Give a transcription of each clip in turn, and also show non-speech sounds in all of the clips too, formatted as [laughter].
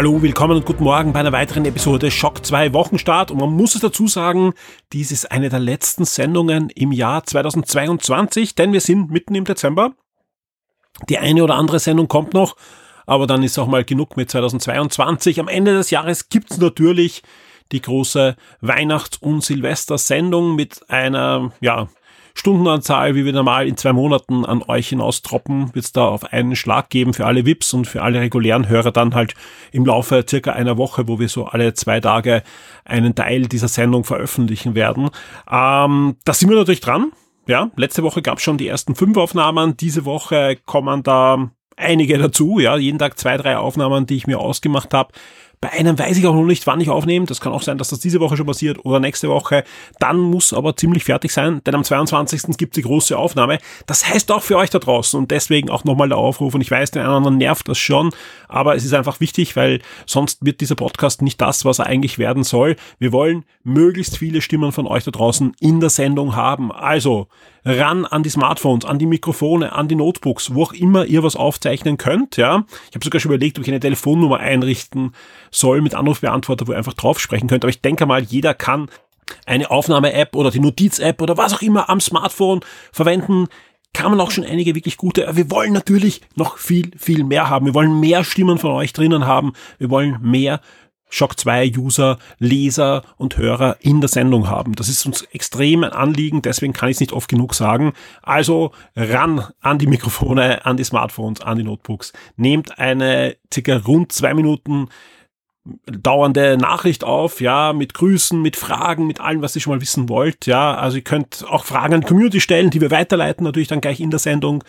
Hallo, willkommen und guten Morgen bei einer weiteren Episode Schock 2 Wochenstart. Und man muss es dazu sagen, dies ist eine der letzten Sendungen im Jahr 2022, denn wir sind mitten im Dezember. Die eine oder andere Sendung kommt noch, aber dann ist auch mal genug mit 2022. Am Ende des Jahres gibt's natürlich die große Weihnachts- und Silvestersendung mit einer, ja, Stundenanzahl, wie wir normal in zwei Monaten an euch hinaustroppen, wird es da auf einen Schlag geben für alle VIPs und für alle regulären Hörer dann halt im Laufe circa einer Woche, wo wir so alle zwei Tage einen Teil dieser Sendung veröffentlichen werden. Ähm, da sind wir natürlich dran. Ja, letzte Woche gab es schon die ersten fünf Aufnahmen. Diese Woche kommen da einige dazu. Ja, jeden Tag zwei, drei Aufnahmen, die ich mir ausgemacht habe. Bei einem weiß ich auch noch nicht, wann ich aufnehme. Das kann auch sein, dass das diese Woche schon passiert oder nächste Woche. Dann muss aber ziemlich fertig sein, denn am 22. gibt die große Aufnahme. Das heißt auch für euch da draußen und deswegen auch nochmal der Aufruf. Und ich weiß, den anderen nervt das schon, aber es ist einfach wichtig, weil sonst wird dieser Podcast nicht das, was er eigentlich werden soll. Wir wollen möglichst viele Stimmen von euch da draußen in der Sendung haben. Also ran an die Smartphones, an die Mikrofone, an die Notebooks, wo auch immer ihr was aufzeichnen könnt. Ja, ich habe sogar schon überlegt, ob ich eine Telefonnummer einrichten soll mit Anrufbeantworter, wo ihr einfach drauf sprechen könnt. Aber ich denke mal, jeder kann eine Aufnahme-App oder die Notiz-App oder was auch immer am Smartphone verwenden. Kann man auch schon einige wirklich gute. Wir wollen natürlich noch viel, viel mehr haben. Wir wollen mehr Stimmen von euch drinnen haben. Wir wollen mehr Shock 2 User, Leser und Hörer in der Sendung haben. Das ist uns extrem ein Anliegen, deswegen kann ich es nicht oft genug sagen. Also ran an die Mikrofone, an die Smartphones, an die Notebooks. Nehmt eine circa rund zwei Minuten dauernde Nachricht auf, ja, mit Grüßen, mit Fragen, mit allem, was ihr schon mal wissen wollt, ja. Also ihr könnt auch Fragen an die Community stellen, die wir weiterleiten, natürlich dann gleich in der Sendung.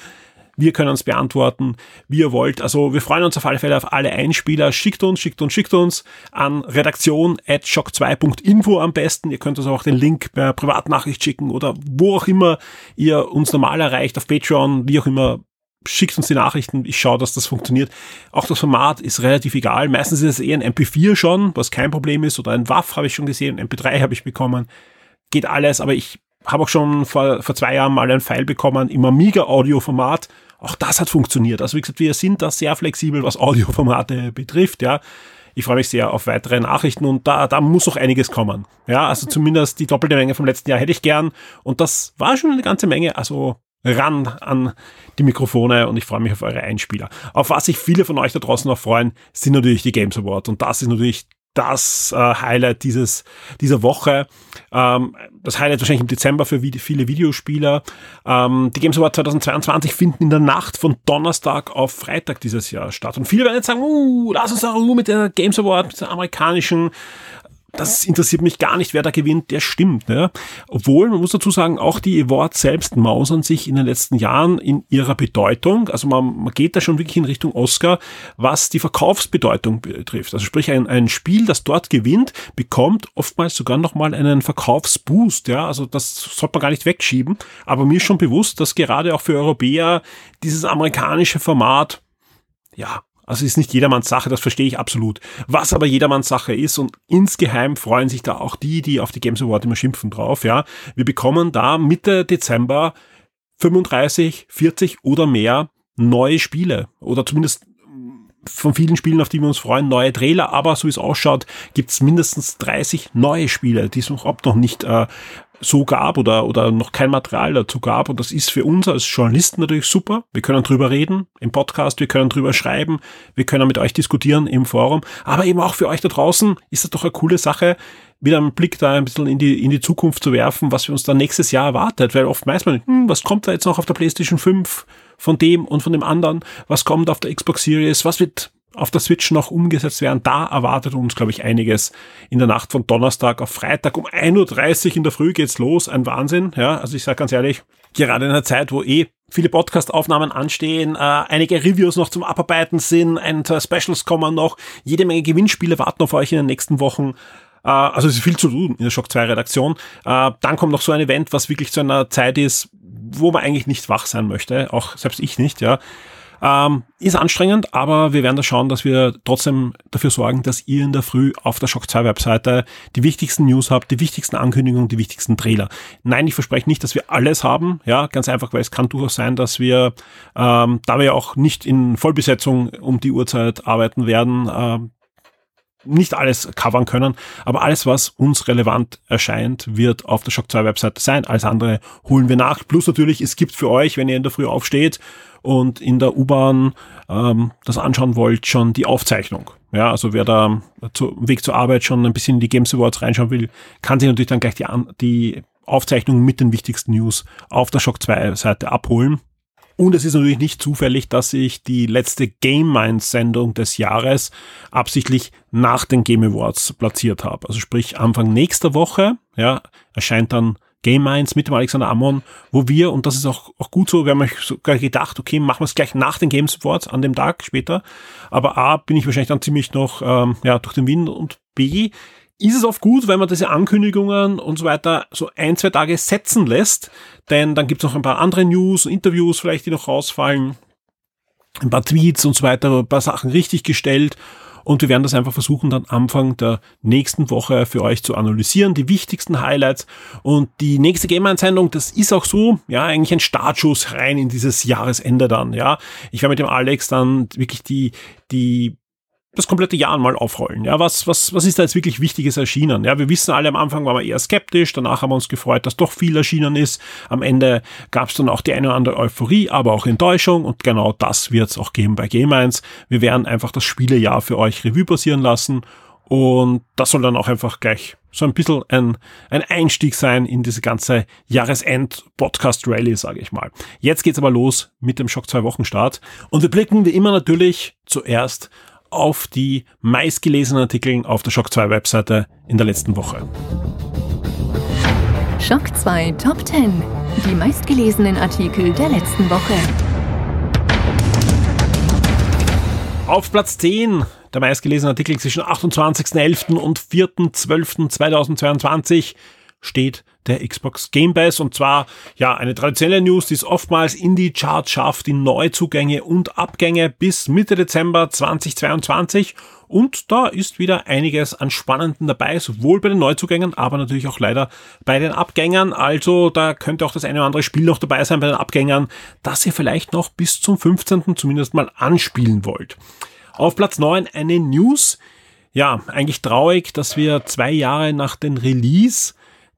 Wir können uns beantworten, wie ihr wollt. Also wir freuen uns auf alle Fälle auf alle Einspieler. Schickt uns, schickt uns, schickt uns an redaktion at shock2.info am besten. Ihr könnt uns auch den Link per Privatnachricht schicken oder wo auch immer ihr uns normal erreicht, auf Patreon, wie auch immer. Schickt uns die Nachrichten, ich schaue, dass das funktioniert. Auch das Format ist relativ egal. Meistens ist es eher ein MP4 schon, was kein Problem ist, oder ein WAF habe ich schon gesehen, ein MP3 habe ich bekommen. Geht alles, aber ich habe auch schon vor, vor zwei Jahren mal ein File bekommen im Amiga-Audio-Format. Auch das hat funktioniert. Also wie gesagt, wir sind da sehr flexibel, was Audioformate betrifft, ja. Ich freue mich sehr auf weitere Nachrichten und da, da muss noch einiges kommen. Ja, also zumindest die doppelte Menge vom letzten Jahr hätte ich gern. Und das war schon eine ganze Menge. Also ran an die Mikrofone und ich freue mich auf eure Einspieler. Auf was sich viele von euch da draußen noch freuen, sind natürlich die Games Awards und das ist natürlich das äh, Highlight dieses, dieser Woche. Ähm, das Highlight wahrscheinlich im Dezember für vi viele Videospieler. Ähm, die Games Awards 2022 finden in der Nacht von Donnerstag auf Freitag dieses Jahr statt. Und viele werden jetzt sagen, uh, lass uns doch mit der Games Award, mit der amerikanischen das interessiert mich gar nicht, wer da gewinnt, der stimmt. Ne? Obwohl, man muss dazu sagen, auch die Awards selbst mausern sich in den letzten Jahren in ihrer Bedeutung. Also man, man geht da schon wirklich in Richtung Oscar, was die Verkaufsbedeutung betrifft. Also sprich, ein, ein Spiel, das dort gewinnt, bekommt oftmals sogar nochmal einen Verkaufsboost. Ja, also das sollte man gar nicht wegschieben. Aber mir ist schon bewusst, dass gerade auch für Europäer dieses amerikanische Format ja, also ist nicht jedermanns Sache, das verstehe ich absolut. Was aber jedermanns Sache ist und insgeheim freuen sich da auch die, die auf die Games Award immer schimpfen drauf, ja. Wir bekommen da Mitte Dezember 35, 40 oder mehr neue Spiele oder zumindest von vielen Spielen, auf die wir uns freuen, neue Trailer, aber so wie es ausschaut, gibt es mindestens 30 neue Spiele, die es überhaupt noch nicht äh, so gab oder, oder noch kein Material dazu gab. Und das ist für uns als Journalisten natürlich super. Wir können drüber reden im Podcast, wir können drüber schreiben, wir können mit euch diskutieren im Forum. Aber eben auch für euch da draußen ist das doch eine coole Sache, wieder einen Blick da ein bisschen in die, in die Zukunft zu werfen, was wir uns dann nächstes Jahr erwartet. Weil oft weiß man, hm, was kommt da jetzt noch auf der PlayStation 5 von dem und von dem anderen? Was kommt auf der Xbox Series? Was wird auf der Switch noch umgesetzt werden. Da erwartet uns, glaube ich, einiges in der Nacht von Donnerstag auf Freitag. Um 1.30 Uhr in der Früh geht's los. Ein Wahnsinn. Ja, also ich sage ganz ehrlich, gerade in einer Zeit, wo eh viele Podcast-Aufnahmen anstehen, äh, einige Reviews noch zum Abarbeiten sind, ein, zwei Specials kommen noch, jede Menge Gewinnspiele warten auf euch in den nächsten Wochen. Äh, also es ist viel zu tun in der Shock 2 Redaktion. Äh, dann kommt noch so ein Event, was wirklich zu einer Zeit ist, wo man eigentlich nicht wach sein möchte, auch selbst ich nicht, ja. Ähm, ist anstrengend, aber wir werden da schauen, dass wir trotzdem dafür sorgen, dass ihr in der Früh auf der Shock 2 Webseite die wichtigsten News habt, die wichtigsten Ankündigungen, die wichtigsten Trailer. Nein, ich verspreche nicht, dass wir alles haben, ja, ganz einfach, weil es kann durchaus sein, dass wir, ähm, da wir ja auch nicht in Vollbesetzung um die Uhrzeit arbeiten werden, ähm, nicht alles covern können, aber alles, was uns relevant erscheint, wird auf der Shock 2 Webseite sein. Alles andere holen wir nach. Plus natürlich, es gibt für euch, wenn ihr in der Früh aufsteht und in der U-Bahn ähm, das anschauen wollt, schon die Aufzeichnung. Ja, also wer da zu, Weg zur Arbeit schon ein bisschen in die Games Awards reinschauen will, kann sich natürlich dann gleich die, die Aufzeichnung mit den wichtigsten News auf der Shock 2 Seite abholen. Und es ist natürlich nicht zufällig, dass ich die letzte Game Minds Sendung des Jahres absichtlich nach den Game Awards platziert habe. Also sprich Anfang nächster Woche, ja, erscheint dann Game Minds mit dem Alexander Ammon, wo wir, und das ist auch, auch gut so, wir haben euch sogar gedacht, okay, machen wir es gleich nach den Games Awards an dem Tag später. Aber A, bin ich wahrscheinlich dann ziemlich noch ähm, ja, durch den Wind und B, ist es oft gut, wenn man diese Ankündigungen und so weiter so ein, zwei Tage setzen lässt, denn dann gibt es noch ein paar andere News, Interviews vielleicht, die noch rausfallen, ein paar Tweets und so weiter, ein paar Sachen richtig gestellt und wir werden das einfach versuchen, dann Anfang der nächsten Woche für euch zu analysieren, die wichtigsten Highlights. Und die nächste Game-Einsendung, das ist auch so, ja, eigentlich ein Startschuss rein in dieses Jahresende dann, ja. Ich werde mit dem Alex dann wirklich die, die das komplette Jahr mal aufrollen. Ja, was, was, was ist da jetzt wirklich Wichtiges erschienen? Ja, wir wissen alle am Anfang waren wir eher skeptisch, danach haben wir uns gefreut, dass doch viel erschienen ist. Am Ende gab es dann auch die eine oder andere Euphorie, aber auch Enttäuschung und genau das wird es auch geben bei Game 1. Wir werden einfach das Spielejahr für euch Revue passieren lassen und das soll dann auch einfach gleich so ein bisschen ein, ein Einstieg sein in diese ganze Jahresend-Podcast-Rally, sage ich mal. Jetzt geht's aber los mit dem Schock 2 Wochen Start und wir blicken wie immer natürlich zuerst auf die meistgelesenen Artikel auf der Shock 2 Webseite in der letzten Woche. Shock 2 Top 10. Die meistgelesenen Artikel der letzten Woche. Auf Platz 10 der meistgelesenen Artikel zwischen 28.11. und 4.12.2022 steht der Xbox Game Pass und zwar ja eine traditionelle News, die es oftmals in die Charts schafft, die Neuzugänge und Abgänge bis Mitte Dezember 2022 und da ist wieder einiges an Spannenden dabei, sowohl bei den Neuzugängen, aber natürlich auch leider bei den Abgängern. Also da könnte auch das eine oder andere Spiel noch dabei sein bei den Abgängern, das ihr vielleicht noch bis zum 15. zumindest mal anspielen wollt. Auf Platz 9 eine News. Ja, eigentlich traurig, dass wir zwei Jahre nach dem Release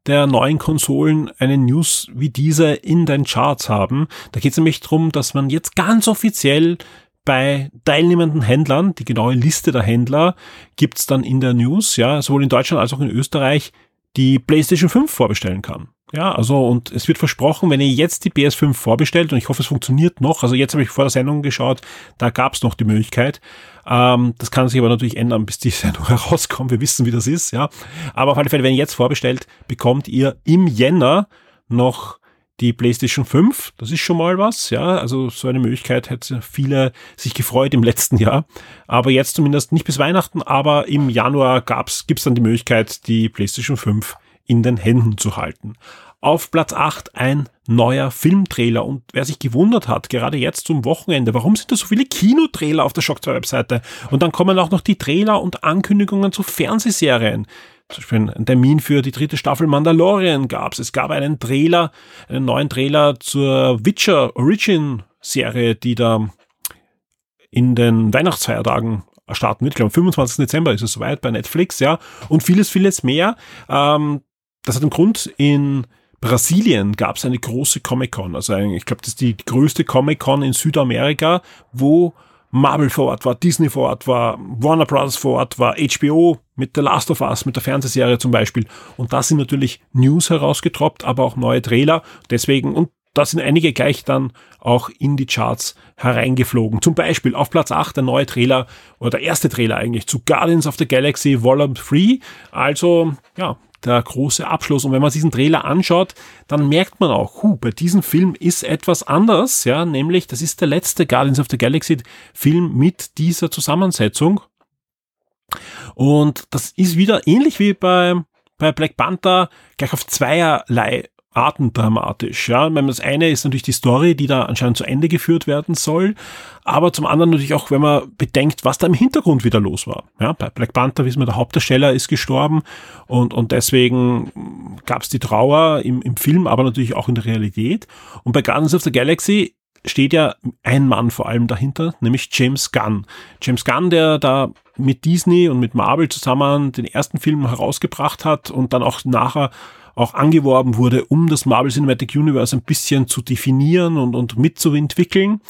der neuen Konsolen eine News wie diese in den Charts haben. Da geht es nämlich darum, dass man jetzt ganz offiziell bei teilnehmenden Händlern, die genaue Liste der Händler gibt's dann in der News, ja, sowohl in Deutschland als auch in Österreich, die PlayStation 5 vorbestellen kann. Ja, also und es wird versprochen, wenn ihr jetzt die PS5 vorbestellt, und ich hoffe, es funktioniert noch, also jetzt habe ich vor der Sendung geschaut, da gab es noch die Möglichkeit. Ähm, das kann sich aber natürlich ändern, bis die [laughs] Sendung herauskommt. Wir wissen, wie das ist, ja. Aber auf alle Fälle, wenn ihr jetzt vorbestellt, bekommt ihr im Jänner noch die PlayStation 5. Das ist schon mal was, ja. Also so eine Möglichkeit hätte viele sich gefreut im letzten Jahr. Aber jetzt zumindest nicht bis Weihnachten, aber im Januar gab's, gibt's dann die Möglichkeit, die PlayStation 5 in den Händen zu halten. Auf Platz 8 ein neuer Filmtrailer. Und wer sich gewundert hat, gerade jetzt zum Wochenende, warum sind da so viele Kinotrailer auf der Shock 2 Webseite? Und dann kommen auch noch die Trailer und Ankündigungen zu Fernsehserien. Zum Beispiel ein Termin für die dritte Staffel Mandalorian gab es. Es gab einen Trailer, einen neuen Trailer zur Witcher Origin Serie, die da in den Weihnachtsfeiertagen starten wird. Ich glaube, am 25. Dezember ist es soweit bei Netflix, ja. Und vieles, vieles mehr. Ähm, das hat einen Grund in Brasilien gab es eine große Comic-Con. Also ich glaube, das ist die größte Comic-Con in Südamerika, wo Marvel vor Ort war, Disney vor Ort war, Warner Brothers vor Ort war, HBO mit The Last of Us, mit der Fernsehserie zum Beispiel. Und da sind natürlich News herausgetroppt, aber auch neue Trailer. Deswegen, und da sind einige gleich dann auch in die Charts hereingeflogen. Zum Beispiel auf Platz 8 der neue Trailer oder der erste Trailer eigentlich zu Guardians of the Galaxy Volume 3. Also, ja, der große Abschluss. Und wenn man diesen Trailer anschaut, dann merkt man auch, hu, bei diesem Film ist etwas anders, ja, nämlich das ist der letzte Guardians of the Galaxy Film mit dieser Zusammensetzung. Und das ist wieder ähnlich wie bei, bei Black Panther gleich auf zweierlei artendramatisch. Ja, wenn das eine ist natürlich die Story, die da anscheinend zu Ende geführt werden soll, aber zum anderen natürlich auch, wenn man bedenkt, was da im Hintergrund wieder los war. Ja, bei Black Panther wissen wir, der Hauptdarsteller ist gestorben und, und deswegen gab es die Trauer im, im Film, aber natürlich auch in der Realität. Und bei Guardians of the Galaxy steht ja ein Mann vor allem dahinter, nämlich James Gunn. James Gunn, der da mit Disney und mit Marvel zusammen den ersten Film herausgebracht hat und dann auch nachher auch angeworben wurde, um das Marvel Cinematic Universe ein bisschen zu definieren und, und mitzuentwickeln.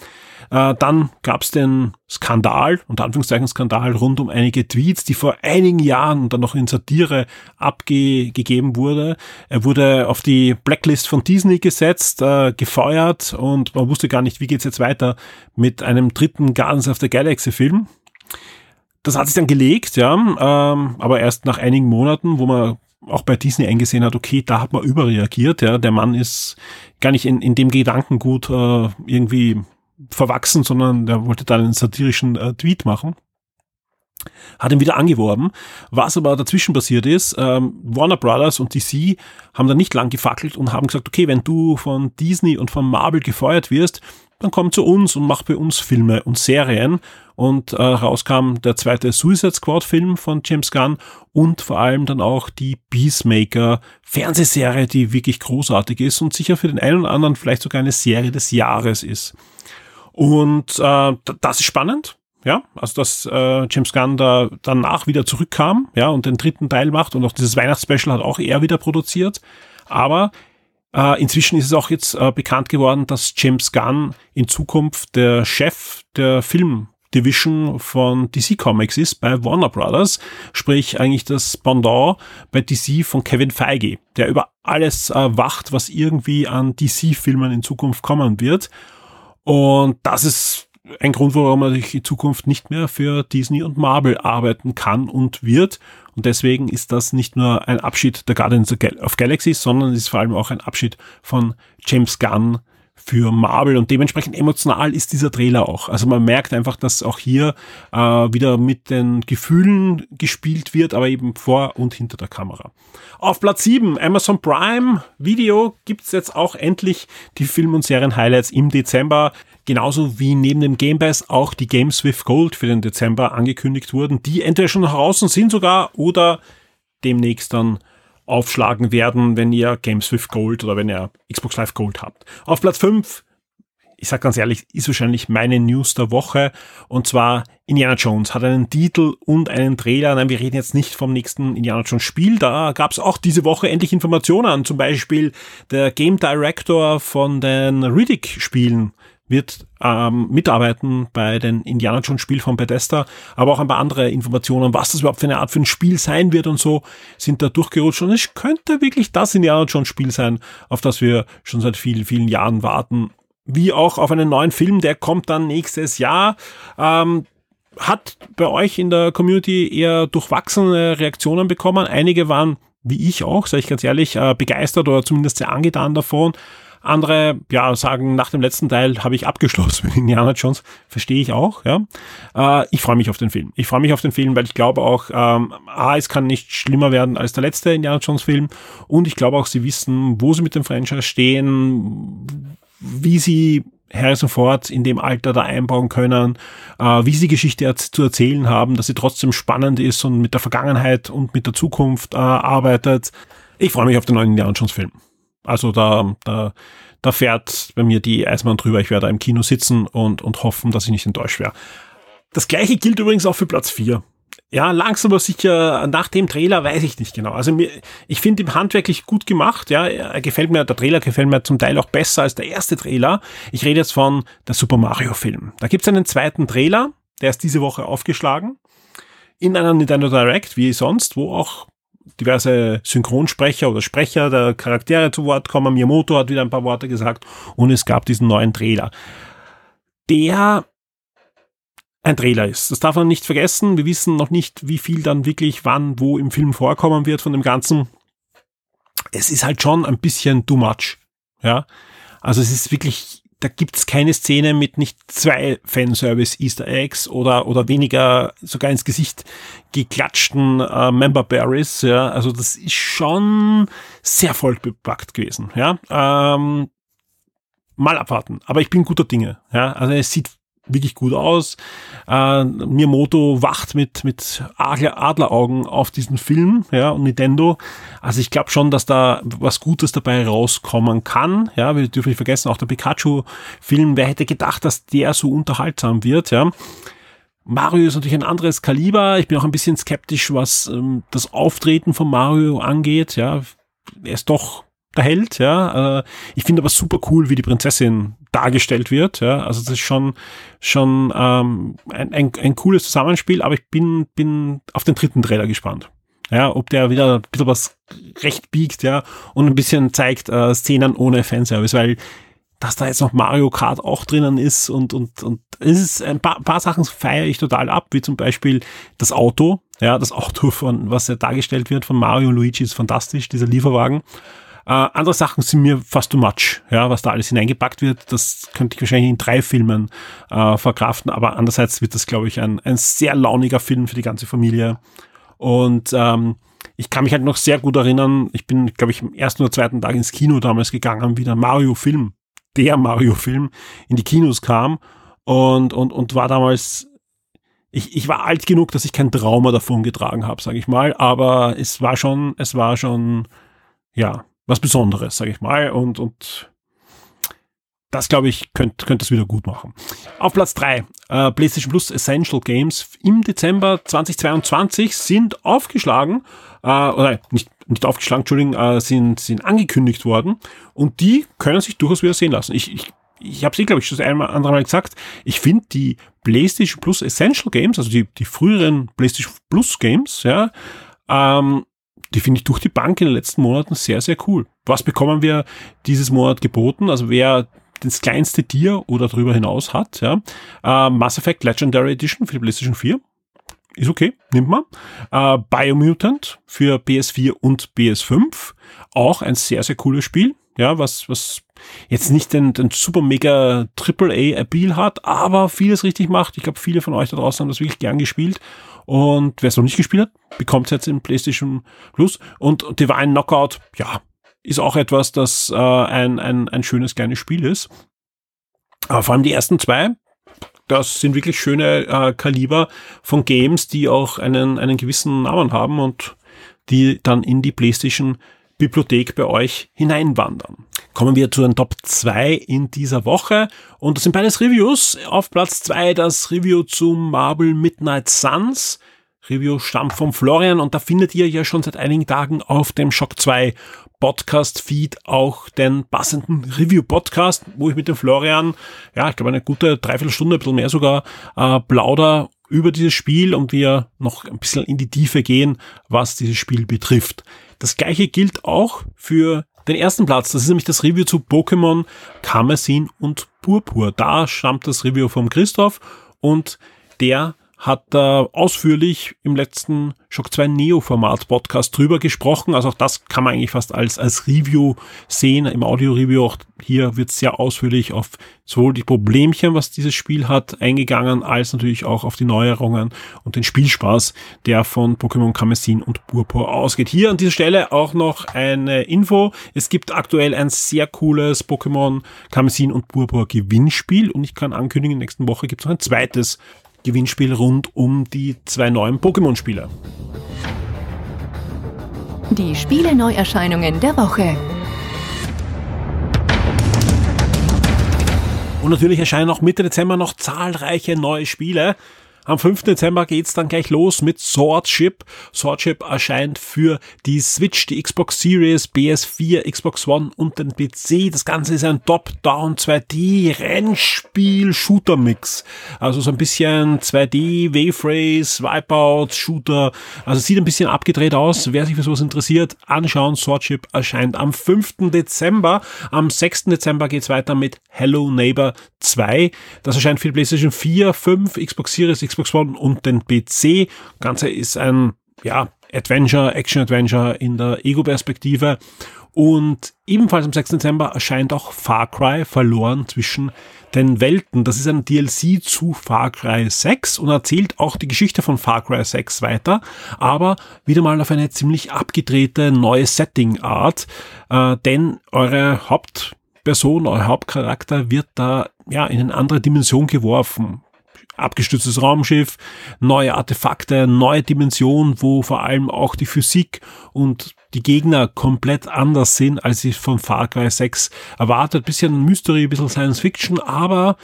Äh, dann gab es den Skandal, unter Anführungszeichen Skandal, rund um einige Tweets, die vor einigen Jahren dann noch in Satire abgegeben wurde. Er wurde auf die Blacklist von Disney gesetzt, äh, gefeuert und man wusste gar nicht, wie geht's jetzt weiter mit einem dritten Guardians of the Galaxy Film. Das hat sich dann gelegt, ja, ähm, aber erst nach einigen Monaten, wo man auch bei Disney eingesehen hat, okay, da hat man überreagiert, ja, der Mann ist gar nicht in, in dem Gedankengut äh, irgendwie verwachsen, sondern der wollte da einen satirischen äh, Tweet machen. Hat ihn wieder angeworben. Was aber dazwischen passiert ist, ähm, Warner Brothers und DC haben da nicht lang gefackelt und haben gesagt, okay, wenn du von Disney und von Marvel gefeuert wirst, dann komm zu uns und mach bei uns Filme und Serien und äh, rauskam der zweite Suicide Squad Film von James Gunn und vor allem dann auch die Peacemaker Fernsehserie, die wirklich großartig ist und sicher für den einen oder anderen vielleicht sogar eine Serie des Jahres ist. Und äh, das ist spannend. Ja, also dass äh, James Gunn da danach wieder zurückkam, ja, und den dritten Teil macht und auch dieses Weihnachtsspecial hat auch er wieder produziert. Aber äh, inzwischen ist es auch jetzt äh, bekannt geworden, dass James Gunn in Zukunft der Chef der Film Division von DC Comics ist bei Warner Brothers, sprich eigentlich das Pendant bei DC von Kevin Feige, der über alles äh, wacht, was irgendwie an DC-Filmen in Zukunft kommen wird. Und das ist ein Grund, warum man sich in Zukunft nicht mehr für Disney und Marvel arbeiten kann und wird. Und deswegen ist das nicht nur ein Abschied der Guardians of Galaxy, sondern ist vor allem auch ein Abschied von James Gunn, für Marvel und dementsprechend emotional ist dieser Trailer auch. Also man merkt einfach, dass auch hier äh, wieder mit den Gefühlen gespielt wird, aber eben vor und hinter der Kamera. Auf Platz 7, Amazon Prime Video gibt's jetzt auch endlich die Film- und Serien-Highlights im Dezember. Genauso wie neben dem Game Pass auch die Games with Gold für den Dezember angekündigt wurden, die entweder schon draußen sind sogar oder demnächst dann aufschlagen werden, wenn ihr Games with Gold oder wenn ihr Xbox Live Gold habt. Auf Platz 5, ich sag ganz ehrlich, ist wahrscheinlich meine News der Woche und zwar Indiana Jones hat einen Titel und einen Trailer. Nein, wir reden jetzt nicht vom nächsten Indiana Jones Spiel. Da gab es auch diese Woche endlich Informationen. Zum Beispiel der Game Director von den Riddick Spielen wird ähm, mitarbeiten bei den Indiana Jones Spiel von Bethesda, aber auch ein paar andere Informationen, was das überhaupt für eine Art für ein Spiel sein wird und so, sind da durchgerutscht und es könnte wirklich das Indiana Jones Spiel sein, auf das wir schon seit vielen, vielen Jahren warten. Wie auch auf einen neuen Film, der kommt dann nächstes Jahr. Ähm, hat bei euch in der Community eher durchwachsene Reaktionen bekommen. Einige waren, wie ich auch, sage ich ganz ehrlich, äh, begeistert oder zumindest sehr angetan davon. Andere, ja, sagen, nach dem letzten Teil habe ich abgeschlossen mit Indiana Jones. Verstehe ich auch, ja. Äh, ich freue mich auf den Film. Ich freue mich auf den Film, weil ich glaube auch, ähm, A, es kann nicht schlimmer werden als der letzte Indiana Jones Film. Und ich glaube auch, sie wissen, wo sie mit dem Franchise stehen, wie sie Harrison Ford in dem Alter da einbauen können, äh, wie sie die Geschichte zu erzählen haben, dass sie trotzdem spannend ist und mit der Vergangenheit und mit der Zukunft äh, arbeitet. Ich freue mich auf den neuen Indiana Jones Film. Also da, da, da fährt bei mir die Eismann drüber. Ich werde da im Kino sitzen und, und hoffen, dass ich nicht enttäuscht werde. Das gleiche gilt übrigens auch für Platz 4. Ja, langsam aber sicher, nach dem Trailer weiß ich nicht genau. Also mir, ich finde ihn handwerklich gut gemacht, ja, er gefällt mir, der Trailer gefällt mir zum Teil auch besser als der erste Trailer. Ich rede jetzt von der Super Mario Film. Da gibt's einen zweiten Trailer, der ist diese Woche aufgeschlagen, in einer Nintendo Direct, wie sonst, wo auch diverse Synchronsprecher oder Sprecher der Charaktere zu Wort kommen. Miyamoto hat wieder ein paar Worte gesagt und es gab diesen neuen Trailer. Der ein Trailer ist. Das darf man nicht vergessen. Wir wissen noch nicht, wie viel dann wirklich wann, wo im Film vorkommen wird von dem Ganzen. Es ist halt schon ein bisschen too much. Ja. Also es ist wirklich da gibt's keine Szene mit nicht zwei Fanservice Easter Eggs oder, oder weniger sogar ins Gesicht geklatschten äh, Member Berries. Ja, also das ist schon sehr voll bepackt gewesen. Ja, ähm, mal abwarten. Aber ich bin guter Dinge. Ja, also es sieht wirklich gut aus. Äh, Miyamoto wacht mit, mit Adler, Adleraugen auf diesen Film, ja, und Nintendo. Also ich glaube schon, dass da was Gutes dabei rauskommen kann. Ja, wir dürfen nicht vergessen, auch der Pikachu-Film, wer hätte gedacht, dass der so unterhaltsam wird, ja. Mario ist natürlich ein anderes Kaliber. Ich bin auch ein bisschen skeptisch, was ähm, das Auftreten von Mario angeht. Ja, er ist doch der Held, ja. Äh, ich finde aber super cool, wie die Prinzessin dargestellt wird, ja. Also das ist schon schon ähm, ein, ein, ein cooles Zusammenspiel, aber ich bin bin auf den dritten Trailer gespannt. Ja, ob der wieder ein bisschen was recht biegt, ja, und ein bisschen zeigt äh, Szenen ohne Fanservice, weil dass da jetzt noch Mario Kart auch drinnen ist und und und es ist ein paar, paar Sachen feiere ich total ab, wie zum Beispiel das Auto, ja, das Auto von was ja dargestellt wird von Mario und Luigi ist fantastisch, dieser Lieferwagen. Äh, andere Sachen sind mir fast too much, ja, was da alles hineingepackt wird. Das könnte ich wahrscheinlich in drei Filmen äh, verkraften, aber andererseits wird das, glaube ich, ein, ein sehr launiger Film für die ganze Familie. Und ähm, ich kann mich halt noch sehr gut erinnern, ich bin, glaube ich, am ersten oder zweiten Tag ins Kino damals gegangen, wie der Mario-Film, der Mario-Film in die Kinos kam und, und, und war damals ich, ich war alt genug, dass ich kein Trauma davon getragen habe, sage ich mal, aber es war schon, es war schon, ja, was Besonderes, sage ich mal. Und, und das, glaube ich, könnte könnt das wieder gut machen. Auf Platz drei äh, PlayStation Plus Essential Games im Dezember 2022 sind aufgeschlagen, äh, oder nicht, nicht aufgeschlagen, Entschuldigung, äh, sind, sind angekündigt worden und die können sich durchaus wieder sehen lassen. Ich, ich, ich habe sie, glaube ich, schon einmal andere Mal gesagt, ich finde die PlayStation Plus Essential Games, also die, die früheren PlayStation Plus Games, ja, ähm, die finde ich durch die Bank in den letzten Monaten sehr, sehr cool. Was bekommen wir dieses Monat geboten? Also wer das kleinste Tier oder darüber hinaus hat, ja. Äh, Mass Effect Legendary Edition für die PlayStation 4. Ist okay, nimmt man. Äh, Biomutant für PS4 und PS5. Auch ein sehr, sehr cooles Spiel. Ja, was, was jetzt nicht den, den super mega Triple A Appeal hat, aber vieles richtig macht. Ich glaube, viele von euch da draußen haben das wirklich gern gespielt. Und wer es noch nicht gespielt hat, bekommt es jetzt in PlayStation Plus. Und Divine Knockout, ja, ist auch etwas, das äh, ein, ein, ein schönes kleines Spiel ist. Aber vor allem die ersten zwei, das sind wirklich schöne äh, Kaliber von Games, die auch einen, einen gewissen Namen haben und die dann in die PlayStation Bibliothek bei euch hineinwandern. Kommen wir zu den Top 2 in dieser Woche. Und das sind beides Reviews. Auf Platz 2 das Review zu Marble Midnight Suns. Review stammt von Florian und da findet ihr ja schon seit einigen Tagen auf dem Shock 2 Podcast Feed auch den passenden Review Podcast, wo ich mit dem Florian, ja, ich glaube eine gute Dreiviertelstunde, ein bisschen mehr sogar, äh, plauder über dieses Spiel und wir noch ein bisschen in die Tiefe gehen, was dieses Spiel betrifft. Das gleiche gilt auch für den ersten Platz. Das ist nämlich das Review zu Pokémon Karmesin und Purpur. Da stammt das Review vom Christoph und der hat da ausführlich im letzten Shock 2 Neo Format Podcast drüber gesprochen. Also auch das kann man eigentlich fast als, als Review sehen. Im Audio Review auch hier wird sehr ausführlich auf sowohl die Problemchen, was dieses Spiel hat, eingegangen, als natürlich auch auf die Neuerungen und den Spielspaß, der von Pokémon Kamezin und Purpur ausgeht. Hier an dieser Stelle auch noch eine Info. Es gibt aktuell ein sehr cooles Pokémon Kamezin und Purpur Gewinnspiel und ich kann ankündigen, nächsten Woche gibt es noch ein zweites Gewinnspiel rund um die zwei neuen Pokémon-Spiele. Die Spiele-Neuerscheinungen der Woche. Und natürlich erscheinen auch Mitte Dezember noch zahlreiche neue Spiele. Am 5. Dezember geht's dann gleich los mit Swordship. Swordship erscheint für die Switch, die Xbox Series, PS4, Xbox One und den PC. Das Ganze ist ein Top-Down 2D Rennspiel Shooter Mix. Also so ein bisschen 2D Wave Race, Wipeout, Shooter. Also sieht ein bisschen abgedreht aus. Wer sich für sowas interessiert, anschauen. Swordship erscheint am 5. Dezember. Am 6. Dezember geht's weiter mit Hello Neighbor 2. Das erscheint für die PlayStation 4, 5, Xbox Series, Xbox One und den PC. Ganze ist ein, ja, Adventure, Action-Adventure in der Ego-Perspektive. Und ebenfalls am 6. Dezember erscheint auch Far Cry verloren zwischen den Welten. Das ist ein DLC zu Far Cry 6 und erzählt auch die Geschichte von Far Cry 6 weiter, aber wieder mal auf eine ziemlich abgedrehte neue Setting-Art, äh, denn eure Hauptperson, euer Hauptcharakter wird da ja in eine andere Dimension geworfen abgestürztes Raumschiff, neue Artefakte, neue Dimension, wo vor allem auch die Physik und die Gegner komplett anders sind, als ich von Far Cry 6 erwartet. Bisschen Mystery, bisschen Science Fiction, aber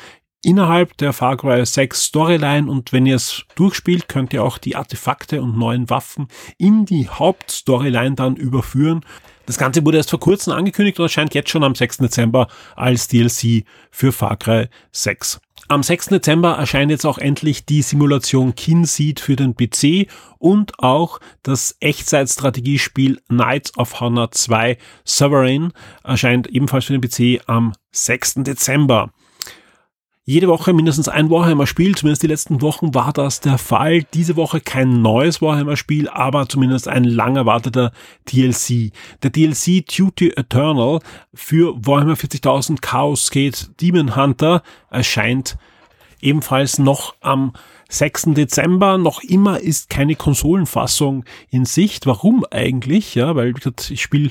innerhalb der Far Cry 6 Storyline und wenn ihr es durchspielt, könnt ihr auch die Artefakte und neuen Waffen in die Hauptstoryline dann überführen. Das Ganze wurde erst vor kurzem angekündigt und erscheint jetzt schon am 6. Dezember als DLC für Far Cry 6. Am 6. Dezember erscheint jetzt auch endlich die Simulation Kinseed für den PC und auch das Echtzeitstrategiespiel Knights of Honor 2 Sovereign erscheint ebenfalls für den PC am 6. Dezember jede Woche mindestens ein Warhammer-Spiel. Zumindest die letzten Wochen war das der Fall. Diese Woche kein neues Warhammer-Spiel, aber zumindest ein lang erwarteter DLC. Der DLC Duty Eternal für Warhammer 40.000 Chaos Gate Demon Hunter erscheint ebenfalls noch am 6. Dezember. Noch immer ist keine Konsolenfassung in Sicht. Warum eigentlich? Ja, weil ich spiele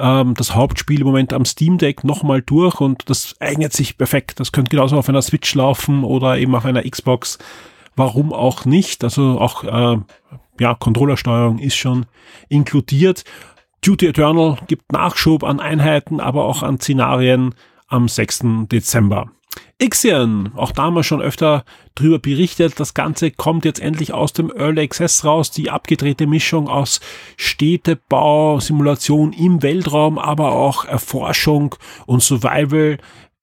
ähm, das Hauptspiel im Moment am Steam Deck nochmal durch und das eignet sich perfekt. Das könnte genauso auf einer Switch laufen oder eben auf einer Xbox. Warum auch nicht? Also auch äh, ja, Controllersteuerung ist schon inkludiert. Duty Eternal gibt Nachschub an Einheiten, aber auch an Szenarien am 6. Dezember. Ixion, auch da haben wir schon öfter drüber berichtet. Das Ganze kommt jetzt endlich aus dem Early Access raus. Die abgedrehte Mischung aus Städtebau, Simulation im Weltraum, aber auch Erforschung und Survival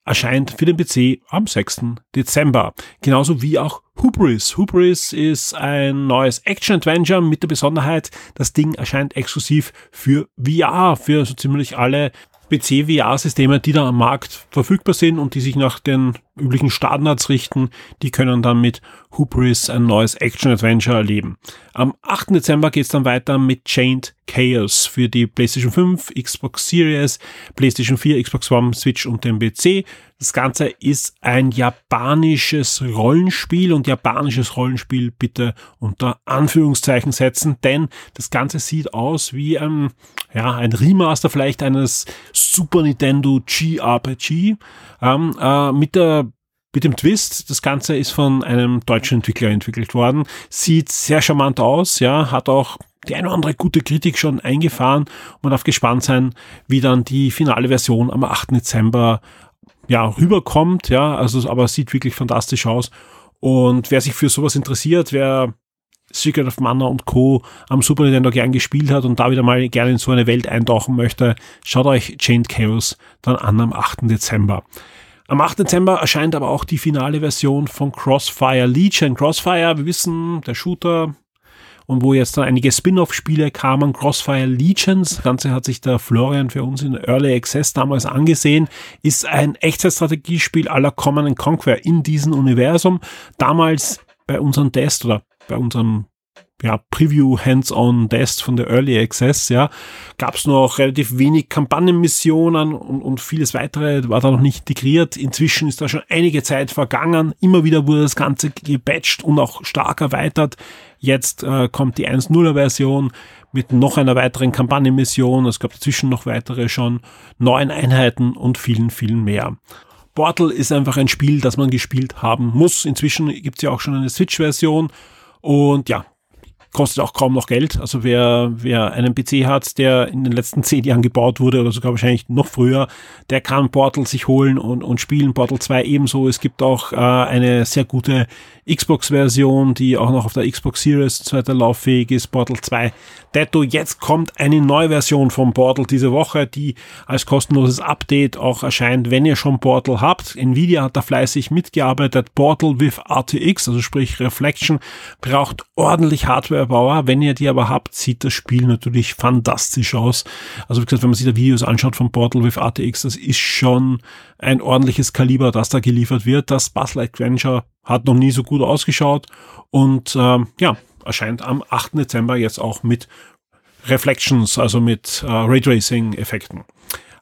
erscheint für den PC am 6. Dezember. Genauso wie auch Hubris. Hubris ist ein neues Action-Adventure mit der Besonderheit, das Ding erscheint exklusiv für VR, für so ziemlich alle PC-VR-Systeme, die da am Markt verfügbar sind und die sich nach den üblichen Standards richten, die können dann mit Hubris ein neues Action-Adventure erleben. Am 8. Dezember geht's dann weiter mit Chained Chaos für die PlayStation 5, Xbox Series, PlayStation 4, Xbox One, Switch und den PC. Das Ganze ist ein japanisches Rollenspiel und japanisches Rollenspiel bitte unter Anführungszeichen setzen, denn das Ganze sieht aus wie ein, ja, ein Remaster vielleicht eines Super Nintendo G-RPG ähm, äh, mit der mit dem Twist, das Ganze ist von einem deutschen Entwickler entwickelt worden, sieht sehr charmant aus, ja, hat auch die eine oder andere gute Kritik schon eingefahren. Man darf gespannt sein, wie dann die finale Version am 8. Dezember ja, rüberkommt, ja, also, aber sieht wirklich fantastisch aus. Und wer sich für sowas interessiert, wer Secret of Mana und Co. am Super Nintendo gern gespielt hat und da wieder mal gerne in so eine Welt eintauchen möchte, schaut euch Chained Chaos dann an am 8. Dezember. Am 8. Dezember erscheint aber auch die finale Version von Crossfire Legion. Crossfire, wir wissen, der Shooter, und wo jetzt dann einige Spin-off-Spiele kamen, Crossfire Legions, das Ganze hat sich der Florian für uns in Early Access damals angesehen, ist ein Echtzeitstrategiespiel aller Common Conquer in diesem Universum. Damals bei unserem Test oder bei unserem ja, Preview Hands-on Test von der Early Access, ja, gab es noch relativ wenig Kampagnenmissionen und, und vieles weitere war da noch nicht integriert. Inzwischen ist da schon einige Zeit vergangen. Immer wieder wurde das Ganze gepatcht und auch stark erweitert. Jetzt äh, kommt die 1.0er Version mit noch einer weiteren Kampagnenmission. Es gab dazwischen noch weitere schon, neuen Einheiten und vielen, vielen mehr. Portal ist einfach ein Spiel, das man gespielt haben muss. Inzwischen gibt es ja auch schon eine Switch-Version. Und ja, kostet auch kaum noch Geld. Also wer, wer einen PC hat, der in den letzten zehn Jahren gebaut wurde oder sogar wahrscheinlich noch früher, der kann Portal sich holen und, und spielen. Portal 2 ebenso. Es gibt auch äh, eine sehr gute Xbox-Version, die auch noch auf der Xbox Series zweiter lauffähig ist. Portal 2 Detto. Jetzt kommt eine neue Version von Portal diese Woche, die als kostenloses Update auch erscheint, wenn ihr schon Portal habt. Nvidia hat da fleißig mitgearbeitet. Portal with RTX, also sprich Reflection, braucht ordentlich Hardwarebauer. Wenn ihr die aber habt, sieht das Spiel natürlich fantastisch aus. Also wie gesagt, wenn man sich da Videos anschaut von Portal with RTX, das ist schon ein ordentliches Kaliber, das da geliefert wird. Das Puzzle Adventure hat noch nie so gut ausgeschaut und ähm, ja, erscheint am 8. Dezember jetzt auch mit Reflections, also mit äh, Raytracing-Effekten.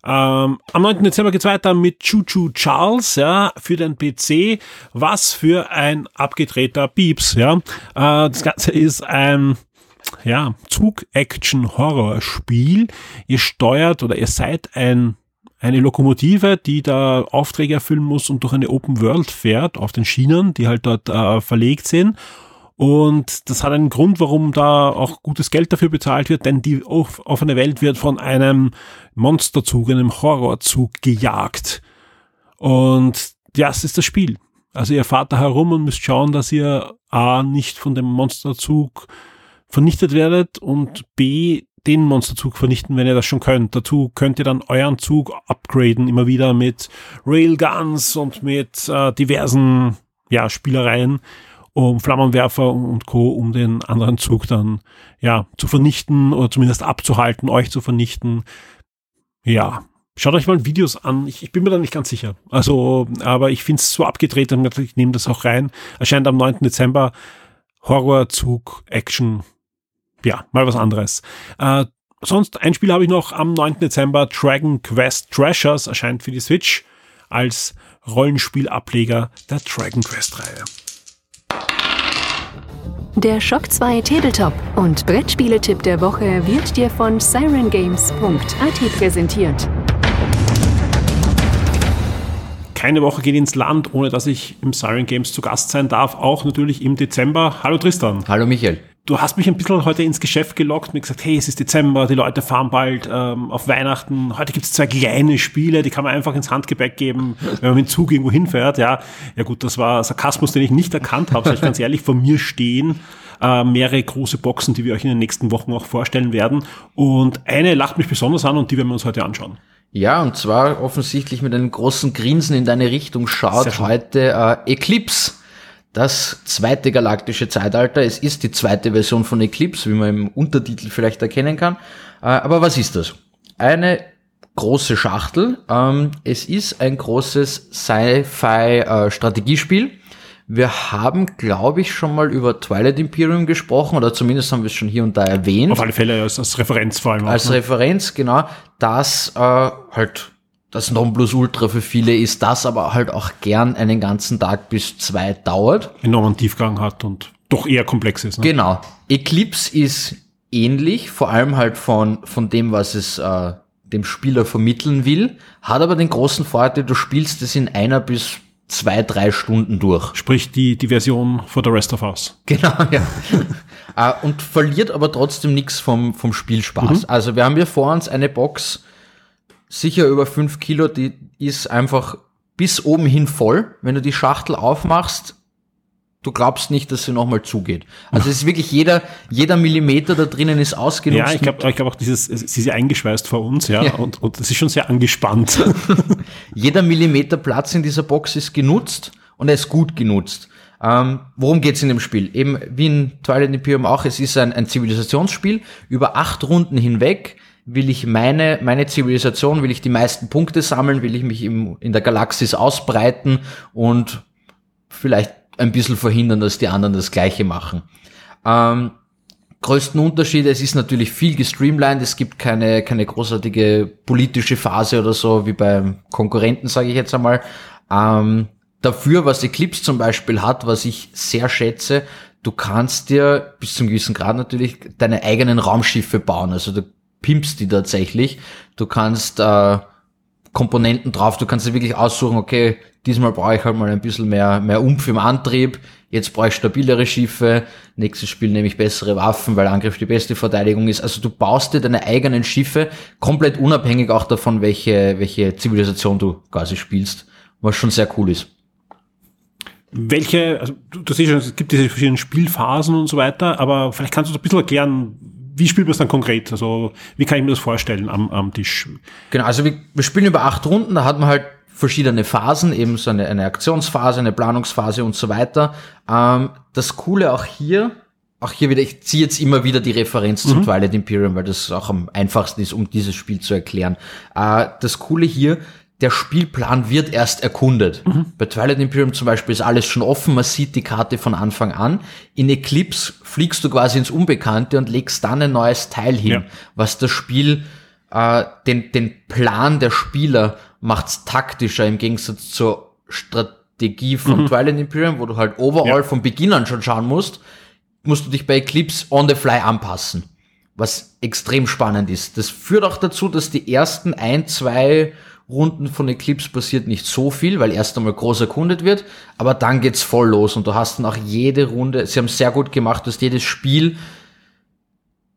Ähm, am 9. Dezember geht's weiter mit Choo Charles, ja, für den PC. Was für ein abgedrehter Pieps, ja. Äh, das Ganze ist ein, ja, Zug-Action-Horror-Spiel. Ihr steuert oder ihr seid ein eine Lokomotive, die da Aufträge erfüllen muss und durch eine Open World fährt auf den Schienen, die halt dort äh, verlegt sind. Und das hat einen Grund, warum da auch gutes Geld dafür bezahlt wird, denn die offene Welt wird von einem Monsterzug, einem Horrorzug gejagt. Und ja, das ist das Spiel. Also ihr fahrt da herum und müsst schauen, dass ihr A, nicht von dem Monsterzug vernichtet werdet und B, den Monsterzug vernichten, wenn ihr das schon könnt. Dazu könnt ihr dann euren Zug upgraden, immer wieder mit Railguns und mit äh, diversen ja, Spielereien um Flammenwerfer und Co., um den anderen Zug dann ja zu vernichten oder zumindest abzuhalten, euch zu vernichten. Ja, Schaut euch mal Videos an. Ich, ich, bin mir da nicht ganz sicher. Also, aber ich finde es so abgedreht und ich nehme das auch rein. Erscheint am 9. Dezember. Horrorzug, Action. Ja, mal was anderes. Äh, sonst ein Spiel habe ich noch am 9. Dezember. Dragon Quest Treasures erscheint für die Switch als Rollenspielableger der Dragon Quest Reihe. Der Shock 2 Tabletop und Brettspieletipp der Woche wird dir von sirengames.at präsentiert. Keine Woche geht ins Land, ohne dass ich im Siren Games zu Gast sein darf. Auch natürlich im Dezember. Hallo Tristan. Hallo Michael du hast mich ein bisschen heute ins Geschäft gelockt und gesagt, hey, es ist Dezember, die Leute fahren bald ähm, auf Weihnachten. Heute gibt es zwei kleine Spiele, die kann man einfach ins Handgepäck geben, wenn man mit dem Zug irgendwo hinfährt. Ja, ja gut, das war Sarkasmus, den ich nicht erkannt habe, sag ich ganz ehrlich, vor mir stehen äh, mehrere große Boxen, die wir euch in den nächsten Wochen auch vorstellen werden. Und eine lacht mich besonders an und die werden wir uns heute anschauen. Ja, und zwar offensichtlich mit einem großen Grinsen in deine Richtung schaut heute äh, Eclipse das zweite galaktische Zeitalter. Es ist die zweite Version von Eclipse, wie man im Untertitel vielleicht erkennen kann. Äh, aber was ist das? Eine große Schachtel. Ähm, es ist ein großes Sci-Fi-Strategiespiel. Wir haben, glaube ich, schon mal über Twilight Imperium gesprochen, oder zumindest haben wir es schon hier und da erwähnt. Auf alle Fälle als, als Referenz vor allem. Als auch, ne? Referenz, genau. Das äh, halt das Nonplusultra für viele ist, das aber halt auch gern einen ganzen Tag bis zwei dauert. Enormen Tiefgang hat und doch eher komplex ist. Ne? Genau. Eclipse ist ähnlich, vor allem halt von, von dem, was es äh, dem Spieler vermitteln will, hat aber den großen Vorteil, du spielst es in einer bis zwei, drei Stunden durch. Sprich die, die Version for the rest of us. Genau, [laughs] ja. äh, und verliert aber trotzdem nichts vom, vom Spielspaß. Mhm. Also wir haben hier vor uns eine Box, sicher über fünf Kilo, die ist einfach bis oben hin voll. Wenn du die Schachtel aufmachst, du glaubst nicht, dass sie nochmal zugeht. Also es ist wirklich jeder, jeder Millimeter da drinnen ist ausgenutzt. Ja, ich glaube ich glaub auch dieses, sie ist eingeschweißt vor uns, ja, ja. und, und es ist schon sehr angespannt. [laughs] [laughs] jeder Millimeter Platz in dieser Box ist genutzt und er ist gut genutzt. Ähm, worum geht's in dem Spiel? Eben wie in Twilight Imperium auch, es ist ein, ein Zivilisationsspiel über acht Runden hinweg will ich meine, meine Zivilisation, will ich die meisten Punkte sammeln, will ich mich im, in der Galaxis ausbreiten und vielleicht ein bisschen verhindern, dass die anderen das Gleiche machen. Ähm, größten Unterschied, es ist natürlich viel gestreamlined, es gibt keine, keine großartige politische Phase oder so, wie beim Konkurrenten, sage ich jetzt einmal. Ähm, dafür, was Eclipse zum Beispiel hat, was ich sehr schätze, du kannst dir bis zum gewissen Grad natürlich deine eigenen Raumschiffe bauen. Also du pimpst die tatsächlich. Du kannst äh, Komponenten drauf. Du kannst dir wirklich aussuchen, okay, diesmal brauche ich halt mal ein bisschen mehr, mehr Umf im Antrieb. Jetzt brauche ich stabilere Schiffe. Nächstes Spiel nehme ich bessere Waffen, weil Angriff die beste Verteidigung ist. Also du baust dir deine eigenen Schiffe komplett unabhängig auch davon, welche, welche Zivilisation du quasi spielst. Was schon sehr cool ist. Welche, also du, siehst schon, es gibt diese verschiedenen Spielphasen und so weiter, aber vielleicht kannst du ein bisschen erklären, wie spielt man es dann konkret? Also wie kann ich mir das vorstellen am, am Tisch? Genau, also wir, wir spielen über acht Runden, da hat man halt verschiedene Phasen, eben so eine, eine Aktionsphase, eine Planungsphase und so weiter. Ähm, das Coole auch hier, auch hier wieder, ich ziehe jetzt immer wieder die Referenz mhm. zum Twilight Imperium, weil das auch am einfachsten ist, um dieses Spiel zu erklären. Äh, das Coole hier, der Spielplan wird erst erkundet. Mhm. Bei Twilight Imperium zum Beispiel ist alles schon offen, man sieht die Karte von Anfang an. In Eclipse fliegst du quasi ins Unbekannte und legst dann ein neues Teil hin, ja. was das Spiel, äh, den, den Plan der Spieler macht's taktischer im Gegensatz zur Strategie von mhm. Twilight Imperium, wo du halt overall ja. von Beginn an schon schauen musst, musst du dich bei Eclipse on the fly anpassen. Was extrem spannend ist. Das führt auch dazu, dass die ersten ein, zwei Runden von Eclipse passiert nicht so viel, weil erst einmal groß erkundet wird, aber dann geht's voll los und du hast dann auch jede Runde, sie haben sehr gut gemacht, dass jedes Spiel,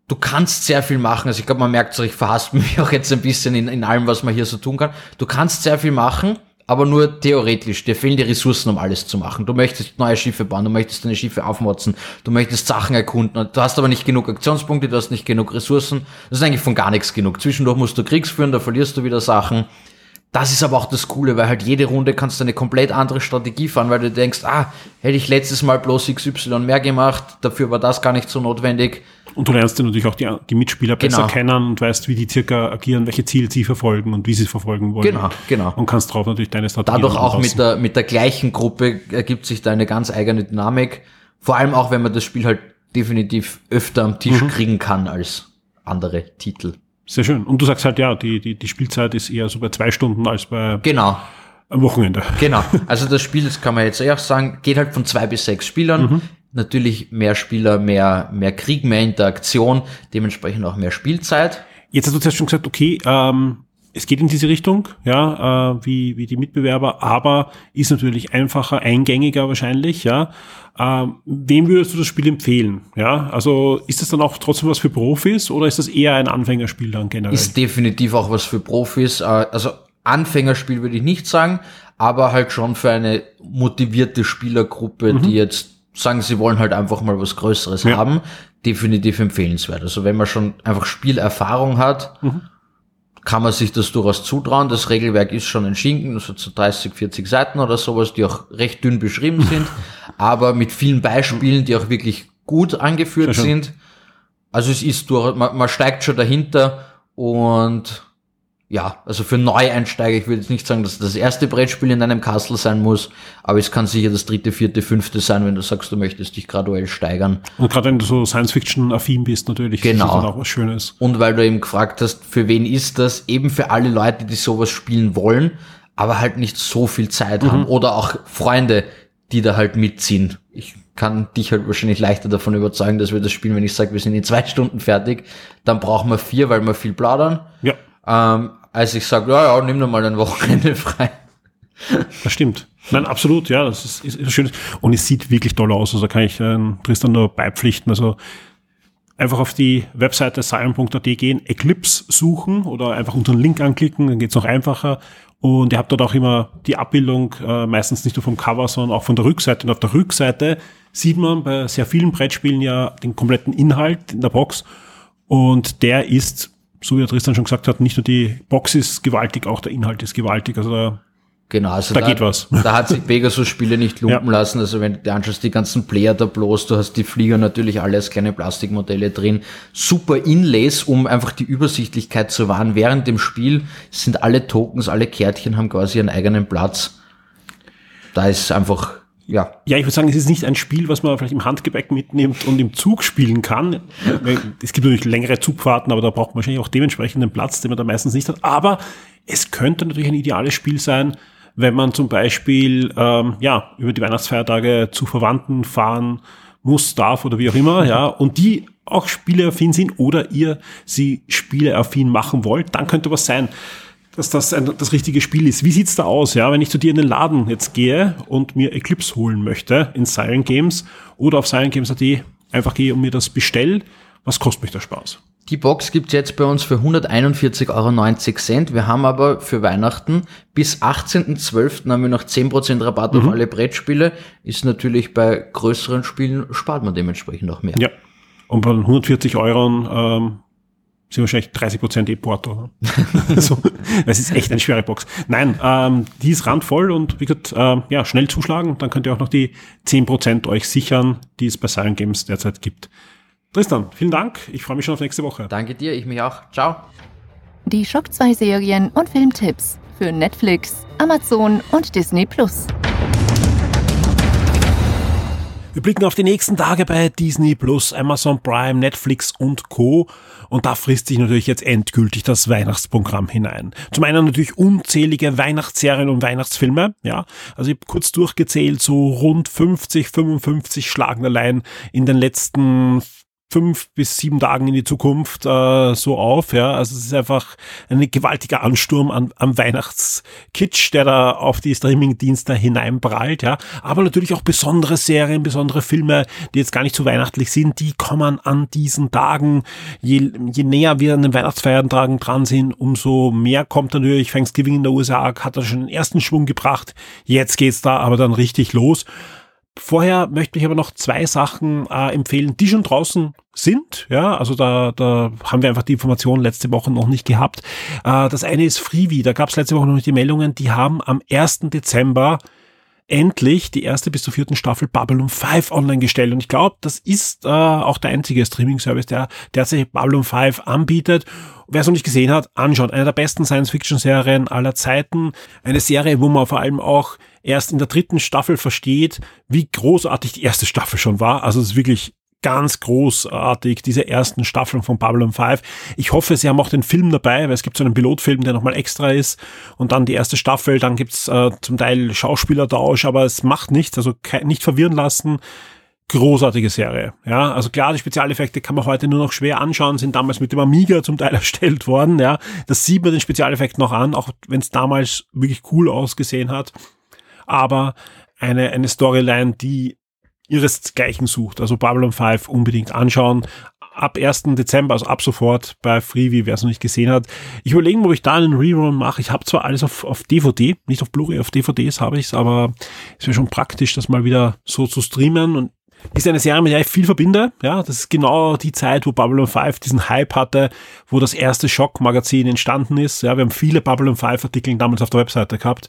du kannst sehr viel machen, also ich glaube, man merkt so, ich verhasst [laughs] mich auch jetzt ein bisschen in, in allem, was man hier so tun kann. Du kannst sehr viel machen, aber nur theoretisch. Dir fehlen die Ressourcen, um alles zu machen. Du möchtest neue Schiffe bauen, du möchtest deine Schiffe aufmotzen, du möchtest Sachen erkunden. Du hast aber nicht genug Aktionspunkte, du hast nicht genug Ressourcen. Das ist eigentlich von gar nichts genug. Zwischendurch musst du Kriegs führen, da verlierst du wieder Sachen. Das ist aber auch das Coole, weil halt jede Runde kannst du eine komplett andere Strategie fahren, weil du denkst, ah, hätte ich letztes Mal bloß XY mehr gemacht, dafür war das gar nicht so notwendig. Und du lernst dann natürlich auch die, die Mitspieler besser genau. kennen und weißt, wie die circa agieren, welche Ziele sie verfolgen und wie sie es verfolgen wollen. Genau, genau. Und kannst drauf natürlich deine Strategie Dadurch auch mit der, mit der gleichen Gruppe ergibt sich da eine ganz eigene Dynamik. Vor allem auch, wenn man das Spiel halt definitiv öfter am Tisch mhm. kriegen kann als andere Titel. Sehr schön. Und du sagst halt, ja, die, die, die Spielzeit ist eher so bei zwei Stunden als bei genau. am Wochenende. Genau. [laughs] Also das Spiel, das kann man jetzt eher sagen, geht halt von zwei bis sechs Spielern. Mhm. Natürlich mehr Spieler, mehr, mehr Krieg, mehr Interaktion, dementsprechend auch mehr Spielzeit. Jetzt hast du zuerst schon gesagt, okay, ähm, es geht in diese Richtung, ja, äh, wie, wie die Mitbewerber, aber ist natürlich einfacher, eingängiger wahrscheinlich, ja. Ähm, wem würdest du das Spiel empfehlen? Ja, also ist das dann auch trotzdem was für Profis oder ist das eher ein Anfängerspiel dann generell? Ist definitiv auch was für Profis. Äh, also Anfängerspiel würde ich nicht sagen, aber halt schon für eine motivierte Spielergruppe, mhm. die jetzt sagen, sie wollen halt einfach mal was Größeres ja. haben, definitiv empfehlenswert. Also wenn man schon einfach Spielerfahrung hat, mhm kann man sich das durchaus zutrauen. Das Regelwerk ist schon ein Schinken, also zu 30, 40 Seiten oder sowas, die auch recht dünn beschrieben sind, [laughs] aber mit vielen Beispielen, die auch wirklich gut angeführt sind. Also es ist durch, man, man steigt schon dahinter und ja, also für Neueinsteiger, ich würde jetzt nicht sagen, dass das erste Brettspiel in einem Castle sein muss, aber es kann sicher das dritte, vierte, fünfte sein, wenn du sagst, du möchtest dich graduell steigern. Und gerade wenn du so Science-Fiction-affin bist, natürlich, genau. ist das auch was Schönes. Und weil du eben gefragt hast, für wen ist das? Eben für alle Leute, die sowas spielen wollen, aber halt nicht so viel Zeit mhm. haben oder auch Freunde, die da halt mitziehen. Ich kann dich halt wahrscheinlich leichter davon überzeugen, dass wir das spielen, wenn ich sage, wir sind in zwei Stunden fertig, dann brauchen wir vier, weil wir viel plaudern. Ja. Ähm, als ich sage, ja, ja, nimm doch mal ein Wochenende [laughs] frei. Das stimmt. Nein, absolut, ja, das ist, ist, ist schön. Und es sieht wirklich toll aus. Also kann ich äh, Tristan nur beipflichten. Also einfach auf die Webseite sion.at gehen, Eclipse suchen oder einfach unseren Link anklicken, dann geht's noch einfacher. Und ihr habt dort auch immer die Abbildung, äh, meistens nicht nur vom Cover, sondern auch von der Rückseite. Und auf der Rückseite sieht man bei sehr vielen Brettspielen ja den kompletten Inhalt in der Box. Und der ist so wie der Tristan schon gesagt hat, nicht nur die Box ist gewaltig, auch der Inhalt ist gewaltig. Also da, genau, also da, da geht was. Da hat sich Pegasus-Spiele nicht lumpen ja. lassen. Also wenn du anschaust, die ganzen Player da bloß, du hast die Flieger natürlich alle als kleine Plastikmodelle drin. Super Inlays, um einfach die Übersichtlichkeit zu wahren. Während dem Spiel sind alle Tokens, alle Kärtchen haben quasi ihren eigenen Platz. Da ist einfach ja. Ja, ich würde sagen, es ist nicht ein Spiel, was man vielleicht im Handgepäck mitnimmt und im Zug spielen kann. Es gibt natürlich längere Zugfahrten, aber da braucht man wahrscheinlich auch dementsprechend einen Platz, den man da meistens nicht hat. Aber es könnte natürlich ein ideales Spiel sein, wenn man zum Beispiel ähm, ja über die Weihnachtsfeiertage zu Verwandten fahren muss, darf oder wie auch immer, ja, und die auch spieleaffin sind oder ihr sie spieleaffin machen wollt, dann könnte was sein. Dass das ein, das richtige Spiel ist. Wie sieht's da aus, ja, wenn ich zu dir in den Laden jetzt gehe und mir Eclipse holen möchte in Silent Games oder auf silentgames.at einfach gehe und mir das bestell, was kostet mich der Spaß? Die Box gibt's jetzt bei uns für 141,90 Euro. Wir haben aber für Weihnachten bis 18.12. haben wir noch 10% Rabatt mhm. auf alle Brettspiele. Ist natürlich bei größeren Spielen spart man dementsprechend auch mehr. Ja. Und bei 140 Euro ähm, sind wahrscheinlich 30 Prozent E-Porto. [laughs] also, es ist echt eine schwere Box. Nein, ähm, die ist randvoll und wie gesagt, äh, ja, schnell zuschlagen. Dann könnt ihr auch noch die 10 Prozent euch sichern, die es bei Silent Games derzeit gibt. Tristan, vielen Dank. Ich freue mich schon auf nächste Woche. Danke dir, ich mich auch. Ciao. Die Schock 2 Serien und Filmtipps für Netflix, Amazon und Disney Plus. Wir blicken auf die nächsten Tage bei Disney Plus, Amazon Prime, Netflix und Co. Und da frisst sich natürlich jetzt endgültig das Weihnachtsprogramm hinein. Zum einen natürlich unzählige Weihnachtsserien und Weihnachtsfilme, ja. Also ich habe kurz durchgezählt, so rund 50, 55 schlagen allein in den letzten fünf bis sieben Tagen in die Zukunft äh, so auf. Ja, also es ist einfach ein gewaltiger Ansturm an, am Weihnachtskitsch, der da auf die Streamingdienste hineinprallt. Ja, aber natürlich auch besondere Serien, besondere Filme, die jetzt gar nicht so weihnachtlich sind, die kommen an diesen Tagen. Je, je näher wir an den Weihnachtsfeiertagen dran sind, umso mehr kommt natürlich. Thanksgiving in der USA hat da schon den ersten Schwung gebracht. Jetzt geht's da aber dann richtig los. Vorher möchte ich aber noch zwei Sachen äh, empfehlen, die schon draußen sind. Ja, also da, da haben wir einfach die Informationen letzte Woche noch nicht gehabt. Äh, das eine ist Freebie. Da gab es letzte Woche noch nicht die Meldungen. Die haben am 1. Dezember endlich die erste bis zur vierten Staffel Babylon 5 online gestellt. Und ich glaube, das ist äh, auch der einzige Streaming-Service, der derzeit Babylon 5 anbietet. Wer es noch nicht gesehen hat, anschauen. Eine der besten Science-Fiction-Serien aller Zeiten. Eine Serie, wo man vor allem auch erst in der dritten Staffel versteht, wie großartig die erste Staffel schon war. Also es ist wirklich ganz großartig, diese ersten Staffeln von Babylon 5. Ich hoffe, sie haben auch den Film dabei, weil es gibt so einen Pilotfilm, der nochmal extra ist und dann die erste Staffel, dann gibt's äh, zum Teil Schauspielertausch, aber es macht nichts, also nicht verwirren lassen. Großartige Serie. Ja, also klar, die Spezialeffekte kann man heute nur noch schwer anschauen, sind damals mit dem Amiga zum Teil [laughs] erstellt worden. Ja, das sieht man den Spezialeffekt noch an, auch wenn es damals wirklich cool ausgesehen hat. Aber eine, eine Storyline, die ihresgleichen sucht. Also Babylon 5 unbedingt anschauen. Ab 1. Dezember, also ab sofort bei Freebie, wer es noch nicht gesehen hat. Ich überlege, ob ich da einen Rerun mache. Ich habe zwar alles auf, auf DVD, nicht auf Blu-ray, auf DVDs habe ich es, aber es wäre schon praktisch, das mal wieder so zu streamen. Und ist eine Serie, mit der ich viel verbinde. Ja, das ist genau die Zeit, wo Babylon 5 diesen Hype hatte, wo das erste Schock-Magazin entstanden ist. Ja, wir haben viele Babylon 5 Artikel damals auf der Webseite gehabt.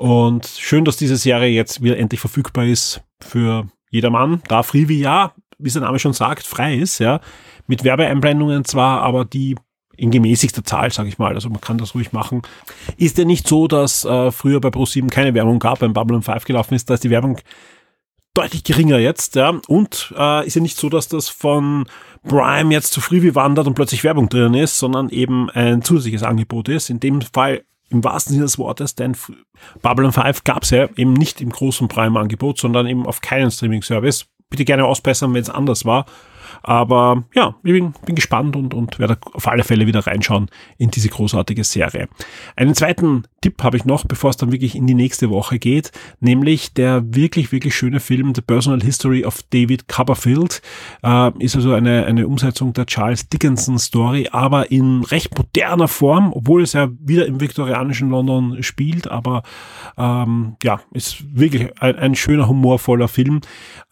Und schön, dass diese Serie jetzt wieder endlich verfügbar ist für jedermann, da Freebie ja, wie sein Name schon sagt, frei ist, ja, mit Werbeeinblendungen zwar, aber die in gemäßigter Zahl, sage ich mal, also man kann das ruhig machen. Ist ja nicht so, dass äh, früher bei Pro7 keine Werbung gab, beim Babylon 5 gelaufen ist, da ist die Werbung deutlich geringer jetzt, ja, und äh, ist ja nicht so, dass das von Prime jetzt zu Freebie wandert und plötzlich Werbung drin ist, sondern eben ein zusätzliches Angebot ist. In dem Fall im wahrsten Sinne des Wortes, denn Babylon 5 gab es ja eben nicht im großen Prime-Angebot, sondern eben auf keinen Streaming-Service. Bitte gerne ausbessern, wenn es anders war. Aber ja, ich bin, bin gespannt und, und werde auf alle Fälle wieder reinschauen in diese großartige Serie. Einen zweiten Tipp habe ich noch, bevor es dann wirklich in die nächste Woche geht, nämlich der wirklich, wirklich schöne Film The Personal History of David Copperfield. Äh, ist also eine, eine Umsetzung der Charles Dickinson Story, aber in recht moderner Form, obwohl es ja wieder im viktorianischen London spielt, aber ähm, ja, ist wirklich ein, ein schöner, humorvoller Film.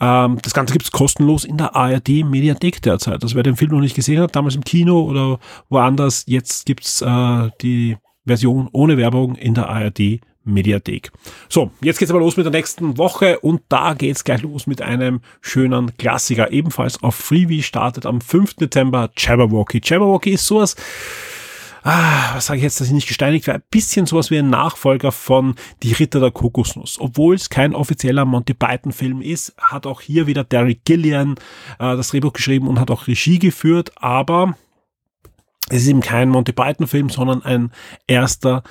Ähm, das Ganze gibt's kostenlos in der ARD Mediathek derzeit. Also wer den Film noch nicht gesehen hat, damals im Kino oder woanders, jetzt gibt's äh, die Version ohne Werbung in der ARD Mediathek. So, jetzt geht's aber los mit der nächsten Woche und da geht's gleich los mit einem schönen Klassiker. Ebenfalls auf Freebie startet am 5. Dezember Jabberwocky. Jabberwocky ist sowas, ah, was sage ich jetzt, dass ich nicht gesteinigt wäre, ein bisschen sowas wie ein Nachfolger von Die Ritter der Kokosnuss. Obwohl es kein offizieller Monty Python Film ist, hat auch hier wieder Derek Gillian äh, das Drehbuch geschrieben und hat auch Regie geführt, aber es ist eben kein Monty Python Film, sondern ein erster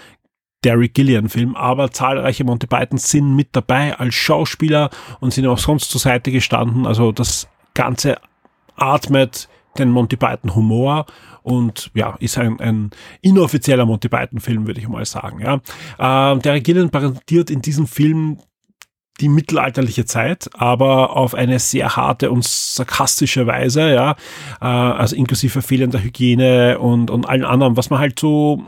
Derek Gillian Film, aber zahlreiche Monty Pythons sind mit dabei als Schauspieler und sind auch sonst zur Seite gestanden. Also das Ganze atmet den Monty Python Humor und ja, ist ein, ein inoffizieller Monty Python Film, würde ich mal sagen. Ja. Äh, Derek Gillen präsentiert in diesem Film die mittelalterliche Zeit, aber auf eine sehr harte und sarkastische Weise, ja, äh, also inklusive fehlender Hygiene und, und allen anderen, was man halt so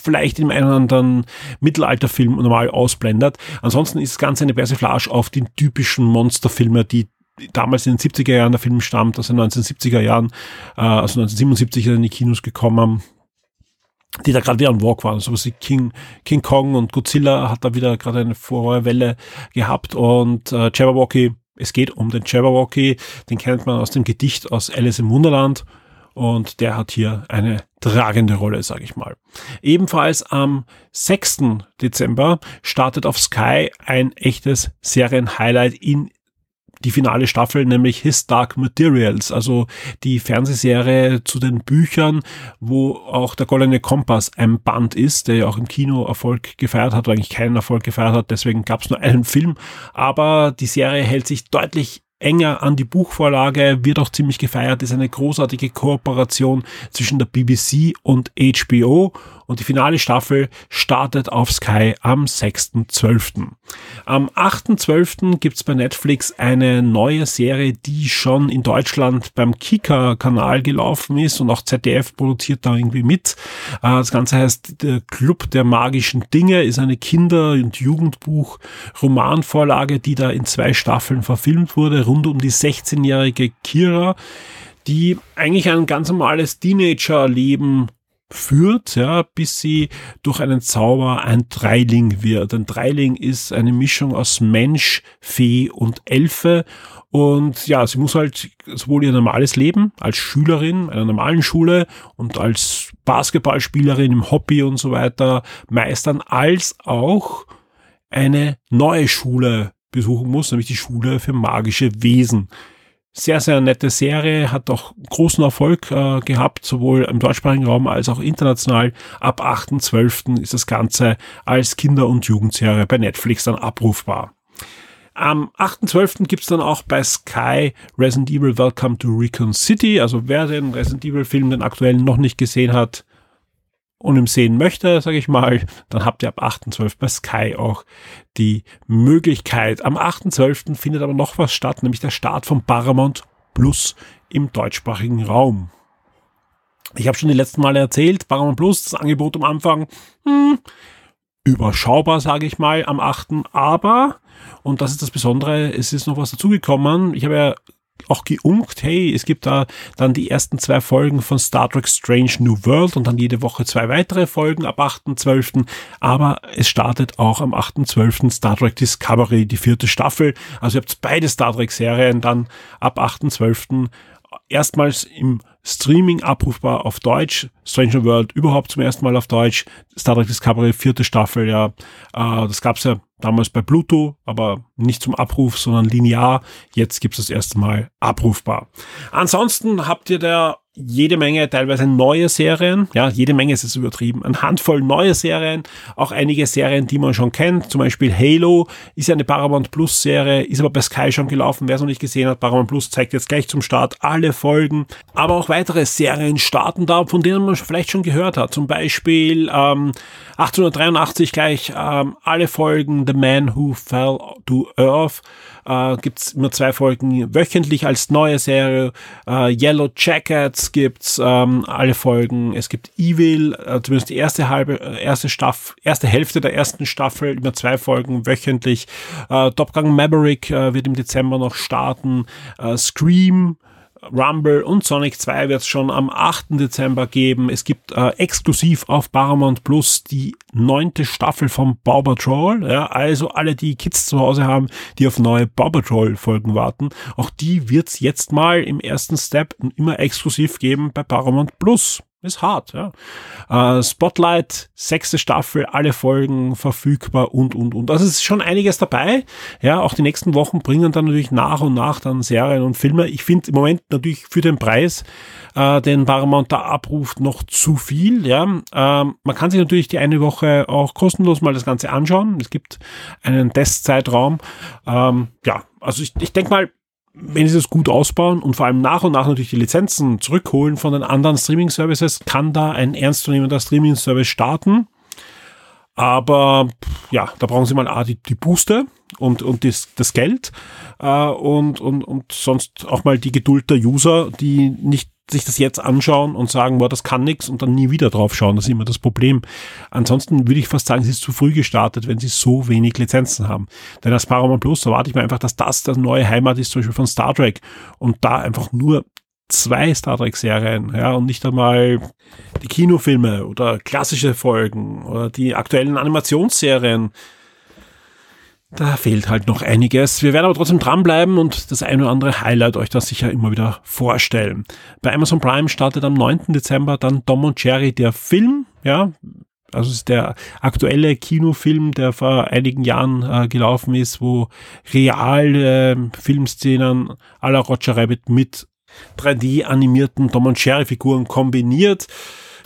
vielleicht in einem anderen Mittelalterfilm normal ausblendet. Ansonsten ist das Ganze eine Persiflage auf die typischen Monsterfilme, die damals in den 70er Jahren der Film stammt, in den 1970er Jahren, äh, also 1977 in die Kinos gekommen, die da gerade wieder an Walk waren. So was wie King, King Kong und Godzilla hat da wieder gerade eine Vorwelle gehabt und äh, Jabberwocky, es geht um den Jabberwocky, den kennt man aus dem Gedicht aus Alice im Wunderland und der hat hier eine tragende Rolle, sage ich mal. Ebenfalls am 6. Dezember startet auf Sky ein echtes Serienhighlight in die finale Staffel, nämlich His Dark Materials, also die Fernsehserie zu den Büchern, wo auch der Goldene Kompass ein Band ist, der ja auch im Kino Erfolg gefeiert hat, oder eigentlich keinen Erfolg gefeiert hat, deswegen gab es nur [laughs] einen Film, aber die Serie hält sich deutlich enger an die Buchvorlage, wird auch ziemlich gefeiert, ist eine großartige Kooperation zwischen der BBC und HBO und die finale Staffel startet auf Sky am 6.12. Am 8.12. gibt's bei Netflix eine neue Serie, die schon in Deutschland beim Kika-Kanal gelaufen ist und auch ZDF produziert da irgendwie mit. Äh, das Ganze heißt der Club der magischen Dinge, ist eine Kinder- und Jugendbuch-Romanvorlage, die da in zwei Staffeln verfilmt wurde, rund um die 16-jährige Kira die eigentlich ein ganz normales Teenager-Leben führt, ja, bis sie durch einen Zauber ein Dreiling wird. Ein Dreiling ist eine Mischung aus Mensch, Fee und Elfe. Und ja, sie muss halt sowohl ihr normales Leben als Schülerin einer normalen Schule und als Basketballspielerin im Hobby und so weiter meistern, als auch eine neue Schule besuchen muss, nämlich die Schule für magische Wesen sehr, sehr nette Serie, hat auch großen Erfolg äh, gehabt, sowohl im deutschsprachigen Raum als auch international. Ab 8.12. ist das Ganze als Kinder- und Jugendserie bei Netflix dann abrufbar. Am 8.12. gibt's dann auch bei Sky Resident Evil Welcome to Recon City. Also wer den Resident Evil Film, den aktuellen, noch nicht gesehen hat, und im sehen möchte, sage ich mal, dann habt ihr ab 8.12. bei Sky auch die Möglichkeit. Am 8.12. findet aber noch was statt, nämlich der Start von Paramount Plus im deutschsprachigen Raum. Ich habe schon die letzten Male erzählt, Paramount Plus, das Angebot am Anfang, hm, überschaubar, sage ich mal, am 8. Aber, und das ist das Besondere, es ist noch was dazugekommen. Ich habe ja auch geunkt, hey, es gibt da dann die ersten zwei Folgen von Star Trek Strange New World und dann jede Woche zwei weitere Folgen ab 8.12. Aber es startet auch am 8.12. Star Trek Discovery, die vierte Staffel. Also ihr habt beide Star Trek Serien dann ab 8.12. erstmals im Streaming abrufbar auf Deutsch. Stranger World überhaupt zum ersten Mal auf Deutsch. Star Trek Discovery, vierte Staffel, ja. Äh, das gab's ja damals bei Pluto, aber nicht zum Abruf, sondern linear. Jetzt gibt's das erste Mal abrufbar. Ansonsten habt ihr da jede Menge teilweise neue Serien, ja, jede Menge ist es übertrieben, eine Handvoll neue Serien, auch einige Serien, die man schon kennt, zum Beispiel Halo ist ja eine Paramount Plus Serie, ist aber bei Sky schon gelaufen, wer es noch nicht gesehen hat, Paramount Plus zeigt jetzt gleich zum Start alle Folgen, aber auch weitere Serien starten da, von denen man vielleicht schon gehört hat, zum Beispiel ähm, 1883 gleich ähm, alle Folgen The Man Who Fell to Earth, äh, gibt immer zwei Folgen wöchentlich als neue Serie. Äh, Yellow Jackets gibt's ähm, alle Folgen. Es gibt Evil, äh, zumindest die erste halbe, äh, erste Staffel, erste Hälfte der ersten Staffel, immer zwei Folgen wöchentlich. Äh, Top Gun Maverick äh, wird im Dezember noch starten. Äh, Scream Rumble und Sonic 2 wird es schon am 8. Dezember geben. Es gibt äh, exklusiv auf Paramount Plus die neunte Staffel von Paw Patrol. Ja, also alle, die Kids zu Hause haben, die auf neue Paw Patrol Folgen warten, auch die wird es jetzt mal im ersten Step immer exklusiv geben bei Paramount Plus ist hart, ja. Äh, Spotlight, sechste Staffel, alle Folgen verfügbar und, und, und. Also es ist schon einiges dabei. Ja, auch die nächsten Wochen bringen dann natürlich nach und nach dann Serien und Filme. Ich finde im Moment natürlich für den Preis, äh, den Paramount da abruft, noch zu viel, ja. Ähm, man kann sich natürlich die eine Woche auch kostenlos mal das Ganze anschauen. Es gibt einen Testzeitraum. Ähm, ja, also ich, ich denke mal, wenn sie es gut ausbauen und vor allem nach und nach natürlich die Lizenzen zurückholen von den anderen Streaming-Services, kann da ein ernstzunehmender Streaming-Service starten. Aber ja, da brauchen sie mal A, die, die Booster und, und das, das Geld äh, und, und, und sonst auch mal die Geduld der User, die nicht sich das jetzt anschauen und sagen, boah, das kann nix und dann nie wieder drauf schauen. Das ist immer das Problem. Ansonsten würde ich fast sagen, sie ist zu früh gestartet, wenn sie so wenig Lizenzen haben. Denn als Paramount Plus erwarte ich mir einfach, dass das das neue Heimat ist, zum Beispiel von Star Trek und da einfach nur zwei Star Trek Serien, ja, und nicht einmal die Kinofilme oder klassische Folgen oder die aktuellen Animationsserien da fehlt halt noch einiges. Wir werden aber trotzdem dranbleiben und das eine oder andere Highlight euch das sicher immer wieder vorstellen. Bei Amazon Prime startet am 9. Dezember dann Dom und Jerry der Film, ja, also es ist der aktuelle Kinofilm, der vor einigen Jahren äh, gelaufen ist, wo reale äh, Filmszenen la Roger Rabbit mit 3D animierten Tom und Jerry Figuren kombiniert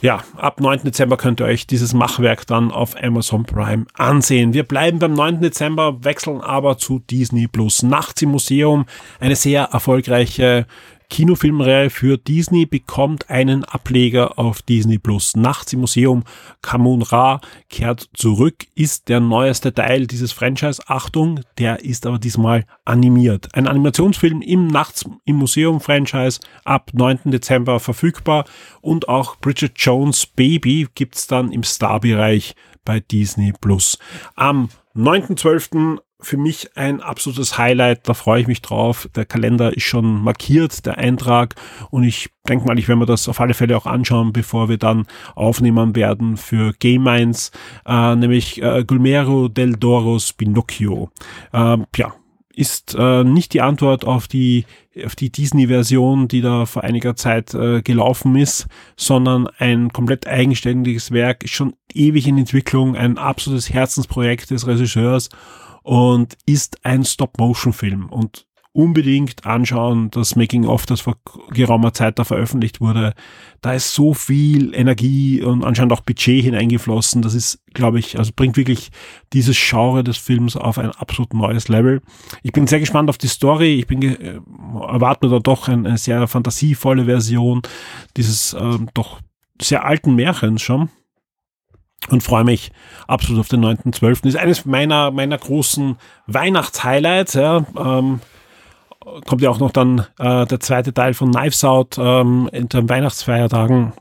ja, ab 9. Dezember könnt ihr euch dieses Machwerk dann auf Amazon Prime ansehen. Wir bleiben beim 9. Dezember, wechseln aber zu Disney Plus. Nachts im Museum, eine sehr erfolgreiche Kinofilmreihe für Disney bekommt einen Ableger auf Disney Plus. Nachts im Museum Kamun Ra kehrt zurück, ist der neueste Teil dieses Franchise. Achtung, der ist aber diesmal animiert. Ein Animationsfilm im Nachts im Museum Franchise ab 9. Dezember verfügbar und auch Bridget Jones Baby gibt's dann im Star-Bereich bei Disney Plus. Am 9.12 für mich ein absolutes Highlight, da freue ich mich drauf. Der Kalender ist schon markiert, der Eintrag und ich denke mal, ich werde mir das auf alle Fälle auch anschauen, bevor wir dann aufnehmen werden für Game Minds, äh, nämlich äh, Gulmero del Doros Pinocchio. Äh, ja, ist äh, nicht die Antwort auf die auf die Disney-Version, die da vor einiger Zeit äh, gelaufen ist, sondern ein komplett eigenständiges Werk, ist schon ewig in Entwicklung, ein absolutes Herzensprojekt des Regisseurs und ist ein Stop-Motion-Film und unbedingt anschauen, das Making-of, das vor geraumer Zeit da veröffentlicht wurde. Da ist so viel Energie und anscheinend auch Budget hineingeflossen. Das ist, glaube ich, also bringt wirklich dieses Genre des Films auf ein absolut neues Level. Ich bin sehr gespannt auf die Story. Ich bin äh, erwarte da doch eine, eine sehr fantasievolle Version dieses äh, doch sehr alten Märchens schon und freue mich absolut auf den 9.12. Ist eines meiner, meiner großen Weihnachtshighlights. Ja. Ähm, kommt ja auch noch dann äh, der zweite Teil von Knives Out ähm, in den Weihnachtsfeiertagen.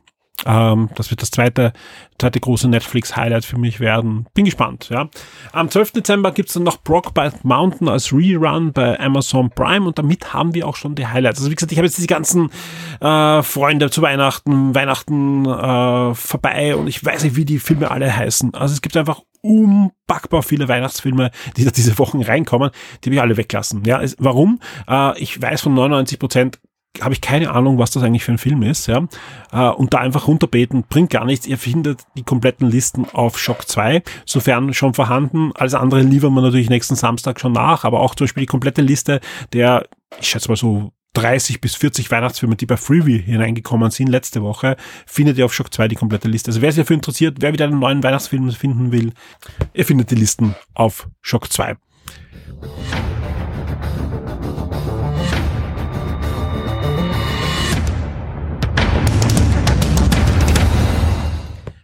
Ähm, das wird das zweite, zweite große Netflix-Highlight für mich werden. Bin gespannt, ja. Am 12. Dezember gibt's dann noch Brockbite Mountain als Rerun bei Amazon Prime und damit haben wir auch schon die Highlights. Also wie gesagt, ich habe jetzt diese ganzen äh, Freunde zu Weihnachten, Weihnachten äh, vorbei und ich weiß nicht, wie die Filme alle heißen. Also es gibt einfach unpackbar viele Weihnachtsfilme, die da diese Wochen reinkommen, die wir alle weglassen. Ja, warum? Äh, ich weiß von 99 Prozent habe ich keine Ahnung, was das eigentlich für ein Film ist, ja. Äh, und da einfach runterbeten bringt gar nichts. Ihr findet die kompletten Listen auf Shock 2, sofern schon vorhanden. Alles andere liefern wir natürlich nächsten Samstag schon nach, aber auch zum Beispiel die komplette Liste der, ich schätze mal so 30 bis 40 Weihnachtsfilme, die bei Freeview hineingekommen sind letzte Woche, findet ihr auf Shock 2 die komplette Liste. Also wer sich dafür interessiert, wer wieder einen neuen Weihnachtsfilm finden will, ihr findet die Listen auf Shock 2.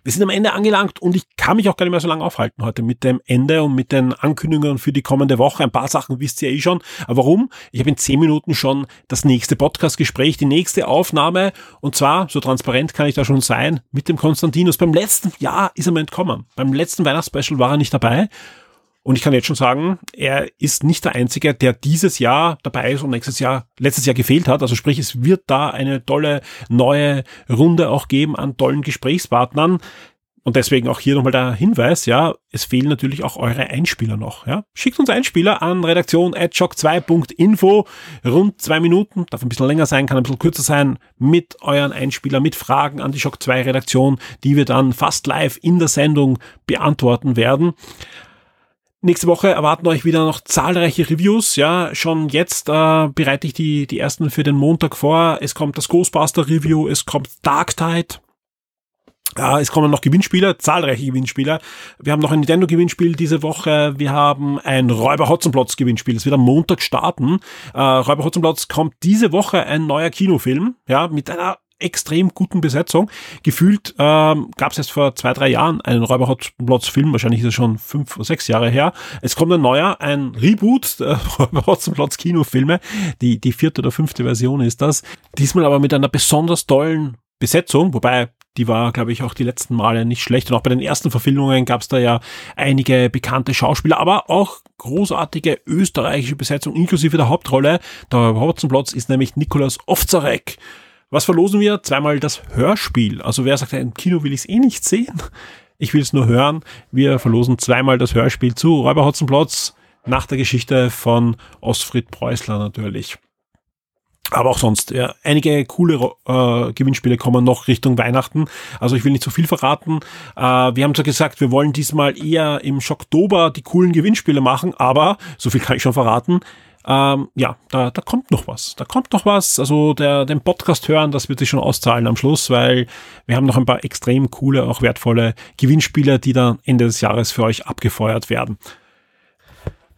Wir sind am Ende angelangt und ich kann mich auch gar nicht mehr so lange aufhalten heute mit dem Ende und mit den Ankündigungen für die kommende Woche. Ein paar Sachen wisst ihr eh schon. Aber warum? Ich habe in zehn Minuten schon das nächste Podcast-Gespräch, die nächste Aufnahme und zwar, so transparent kann ich da schon sein, mit dem Konstantinus. Beim letzten Jahr ist er mir entkommen. Beim letzten Weihnachtsspecial war er nicht dabei und ich kann jetzt schon sagen, er ist nicht der Einzige, der dieses Jahr dabei ist und nächstes Jahr, letztes Jahr gefehlt hat. Also sprich, es wird da eine tolle neue Runde auch geben an tollen Gesprächspartnern. Und deswegen auch hier nochmal der Hinweis, ja, es fehlen natürlich auch eure Einspieler noch, ja. Schickt uns Einspieler an redaktion.shock2.info. Rund zwei Minuten, darf ein bisschen länger sein, kann ein bisschen kürzer sein, mit euren Einspieler, mit Fragen an die Shock 2 Redaktion, die wir dann fast live in der Sendung beantworten werden. Nächste Woche erwarten euch wieder noch zahlreiche Reviews. Ja, schon jetzt äh, bereite ich die, die ersten für den Montag vor. Es kommt das Ghostbuster Review, es kommt Dark Tide. Ja, es kommen noch Gewinnspieler, zahlreiche Gewinnspieler. Wir haben noch ein Nintendo-Gewinnspiel diese Woche. Wir haben ein Räuber Hotzenplotz-Gewinnspiel. Es wird am Montag starten. Äh, Räuber Hotzenplotz kommt diese Woche ein neuer Kinofilm, ja, mit einer extrem guten Besetzung. Gefühlt ähm, gab es erst vor zwei, drei Jahren einen Räuber Hotzenplotz-Film, wahrscheinlich ist es schon fünf oder sechs Jahre her. Es kommt ein neuer, ein Reboot der [laughs] Räuber Hotzenplotz Kinofilme. Die, die vierte oder fünfte Version ist das. Diesmal aber mit einer besonders tollen Besetzung, wobei die war, glaube ich, auch die letzten Male nicht schlecht. Und auch bei den ersten Verfilmungen gab es da ja einige bekannte Schauspieler, aber auch großartige österreichische Besetzung, inklusive der Hauptrolle. Der Hotzenplotz ist nämlich Nikolaus Ovzarek. Was verlosen wir? Zweimal das Hörspiel. Also wer sagt, im Kino will ich es eh nicht sehen. Ich will es nur hören. Wir verlosen zweimal das Hörspiel zu Räuber Hotzenplotz nach der Geschichte von Osfried Preußler natürlich. Aber auch sonst, ja, einige coole äh, Gewinnspiele kommen noch Richtung Weihnachten. Also ich will nicht zu viel verraten. Äh, wir haben zwar gesagt, wir wollen diesmal eher im Schocktober die coolen Gewinnspiele machen, aber so viel kann ich schon verraten. Ähm, ja, da, da kommt noch was. Da kommt noch was. Also der, den Podcast hören, das wird sich schon auszahlen am Schluss, weil wir haben noch ein paar extrem coole, auch wertvolle Gewinnspiele, die dann Ende des Jahres für euch abgefeuert werden.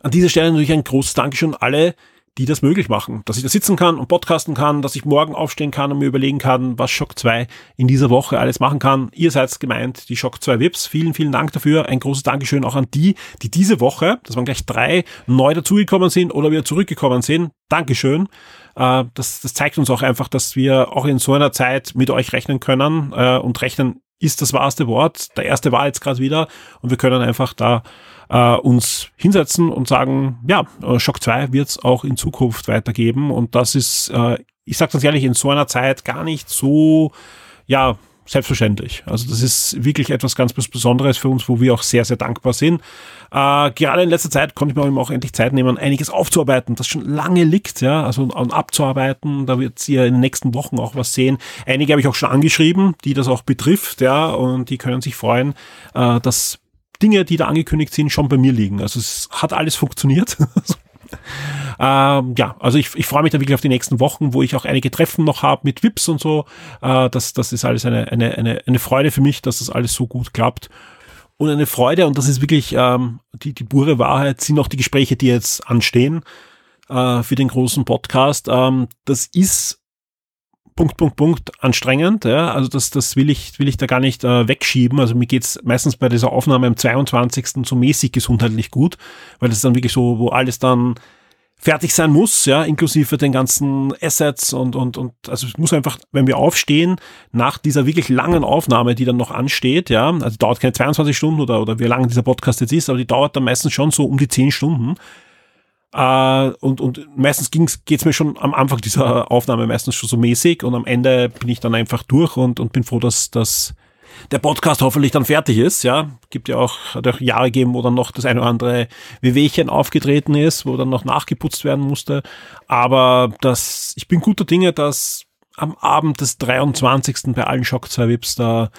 An dieser Stelle natürlich ein großes Dankeschön an alle, die das möglich machen. Dass ich da sitzen kann und podcasten kann, dass ich morgen aufstehen kann und mir überlegen kann, was Shock 2 in dieser Woche alles machen kann. Ihr seid gemeint, die Shock 2 Vips. Vielen, vielen Dank dafür. Ein großes Dankeschön auch an die, die diese Woche, das waren gleich drei, neu dazugekommen sind oder wieder zurückgekommen sind. Dankeschön. Äh, das, das zeigt uns auch einfach, dass wir auch in so einer Zeit mit euch rechnen können äh, und rechnen ist das wahrste Wort. Der erste war jetzt gerade wieder und wir können einfach da äh, uns hinsetzen und sagen, ja, äh, Shock 2 wird es auch in Zukunft weitergeben und das ist, äh, ich sage ganz ehrlich, in so einer Zeit gar nicht so, ja, selbstverständlich. Also das ist wirklich etwas ganz Besonderes für uns, wo wir auch sehr, sehr dankbar sind. Äh, gerade in letzter Zeit konnte ich mir auch endlich Zeit nehmen, einiges aufzuarbeiten, das schon lange liegt, ja, also und abzuarbeiten. Da wird ihr in den nächsten Wochen auch was sehen. Einige habe ich auch schon angeschrieben, die das auch betrifft, ja, und die können sich freuen, äh, dass Dinge, die da angekündigt sind, schon bei mir liegen. Also es hat alles funktioniert. [laughs] ähm, ja, also ich, ich freue mich da wirklich auf die nächsten Wochen, wo ich auch einige Treffen noch habe mit Vips und so. Äh, das, das ist alles eine, eine, eine, eine Freude für mich, dass das alles so gut klappt. Und eine Freude, und das ist wirklich ähm, die, die pure Wahrheit, sind auch die Gespräche, die jetzt anstehen äh, für den großen Podcast. Ähm, das ist Punkt, Punkt, Punkt anstrengend. Ja? Also das, das will ich, will ich da gar nicht äh, wegschieben. Also mir geht's meistens bei dieser Aufnahme am 22. so mäßig gesundheitlich gut, weil das ist dann wirklich so, wo alles dann fertig sein muss, ja, inklusive den ganzen Assets und, und, und, also es muss einfach, wenn wir aufstehen, nach dieser wirklich langen Aufnahme, die dann noch ansteht, ja, also dauert keine 22 Stunden oder, oder wie lange dieser Podcast jetzt ist, aber die dauert dann meistens schon so um die 10 Stunden. Äh, und, und meistens ging's, geht's mir schon am Anfang dieser Aufnahme meistens schon so mäßig und am Ende bin ich dann einfach durch und, und bin froh, dass, dass der Podcast hoffentlich dann fertig ist. Ja, gibt ja auch, hat auch Jahre gegeben, wo dann noch das eine oder andere Wehwehchen aufgetreten ist, wo dann noch nachgeputzt werden musste. Aber das, ich bin guter Dinge, dass am Abend des 23. bei allen Shock 2 Vips da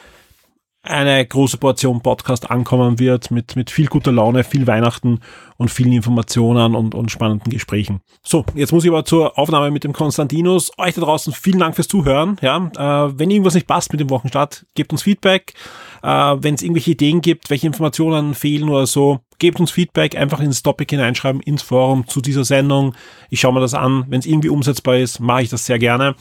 eine große Portion Podcast ankommen wird mit, mit viel guter Laune, viel Weihnachten und vielen Informationen und, und spannenden Gesprächen. So, jetzt muss ich aber zur Aufnahme mit dem Konstantinus. Euch da draußen vielen Dank fürs Zuhören. Ja, äh, wenn irgendwas nicht passt mit dem Wochenstart, gebt uns Feedback. Äh, wenn es irgendwelche Ideen gibt, welche Informationen fehlen oder so, gebt uns Feedback, einfach ins Topic hineinschreiben, ins Forum zu dieser Sendung. Ich schaue mir das an. Wenn es irgendwie umsetzbar ist, mache ich das sehr gerne.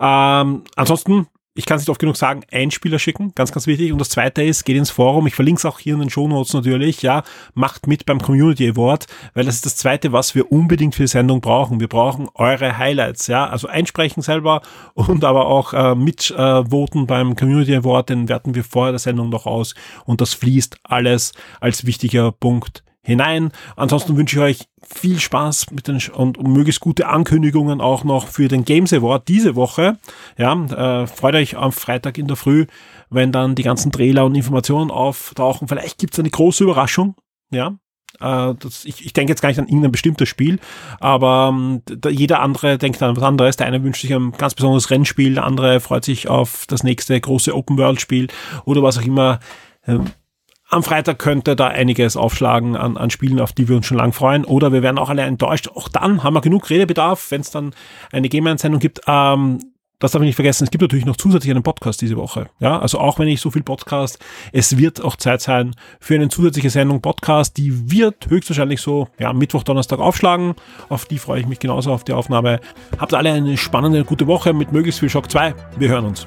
Ähm, ansonsten ich kann es nicht oft genug sagen, Einspieler schicken, ganz, ganz wichtig. Und das zweite ist, geht ins Forum, ich verlinke es auch hier in den Show Notes natürlich, ja, macht mit beim Community Award, weil das ist das zweite, was wir unbedingt für die Sendung brauchen. Wir brauchen eure Highlights, ja, also einsprechen selber und aber auch äh, mitvoten äh, beim Community Award, den werten wir vor der Sendung noch aus und das fließt alles als wichtiger Punkt hinein. Ansonsten wünsche ich euch viel Spaß mit den und, und möglichst gute Ankündigungen auch noch für den Games Award diese Woche. Ja, äh, freut euch am Freitag in der Früh, wenn dann die ganzen Trailer und Informationen auftauchen. Vielleicht gibt's eine große Überraschung. Ja, äh, das, ich, ich denke jetzt gar nicht an irgendein bestimmtes Spiel, aber ähm, da, jeder andere denkt an was anderes. Der eine wünscht sich ein ganz besonderes Rennspiel, der andere freut sich auf das nächste große Open-World-Spiel oder was auch immer. Ähm, am Freitag könnte da einiges aufschlagen an, an Spielen, auf die wir uns schon lang freuen. Oder wir werden auch alle enttäuscht. Auch dann haben wir genug Redebedarf, wenn es dann eine Game-Sendung gibt. Ähm, das darf ich nicht vergessen, es gibt natürlich noch zusätzlich einen Podcast diese Woche. Ja, also auch wenn ich so viel Podcast, es wird auch Zeit sein für eine zusätzliche Sendung Podcast, die wird höchstwahrscheinlich so, ja, Mittwoch, Donnerstag aufschlagen. Auf die freue ich mich genauso auf die Aufnahme. Habt alle eine spannende, gute Woche mit möglichst viel Schock 2. Wir hören uns.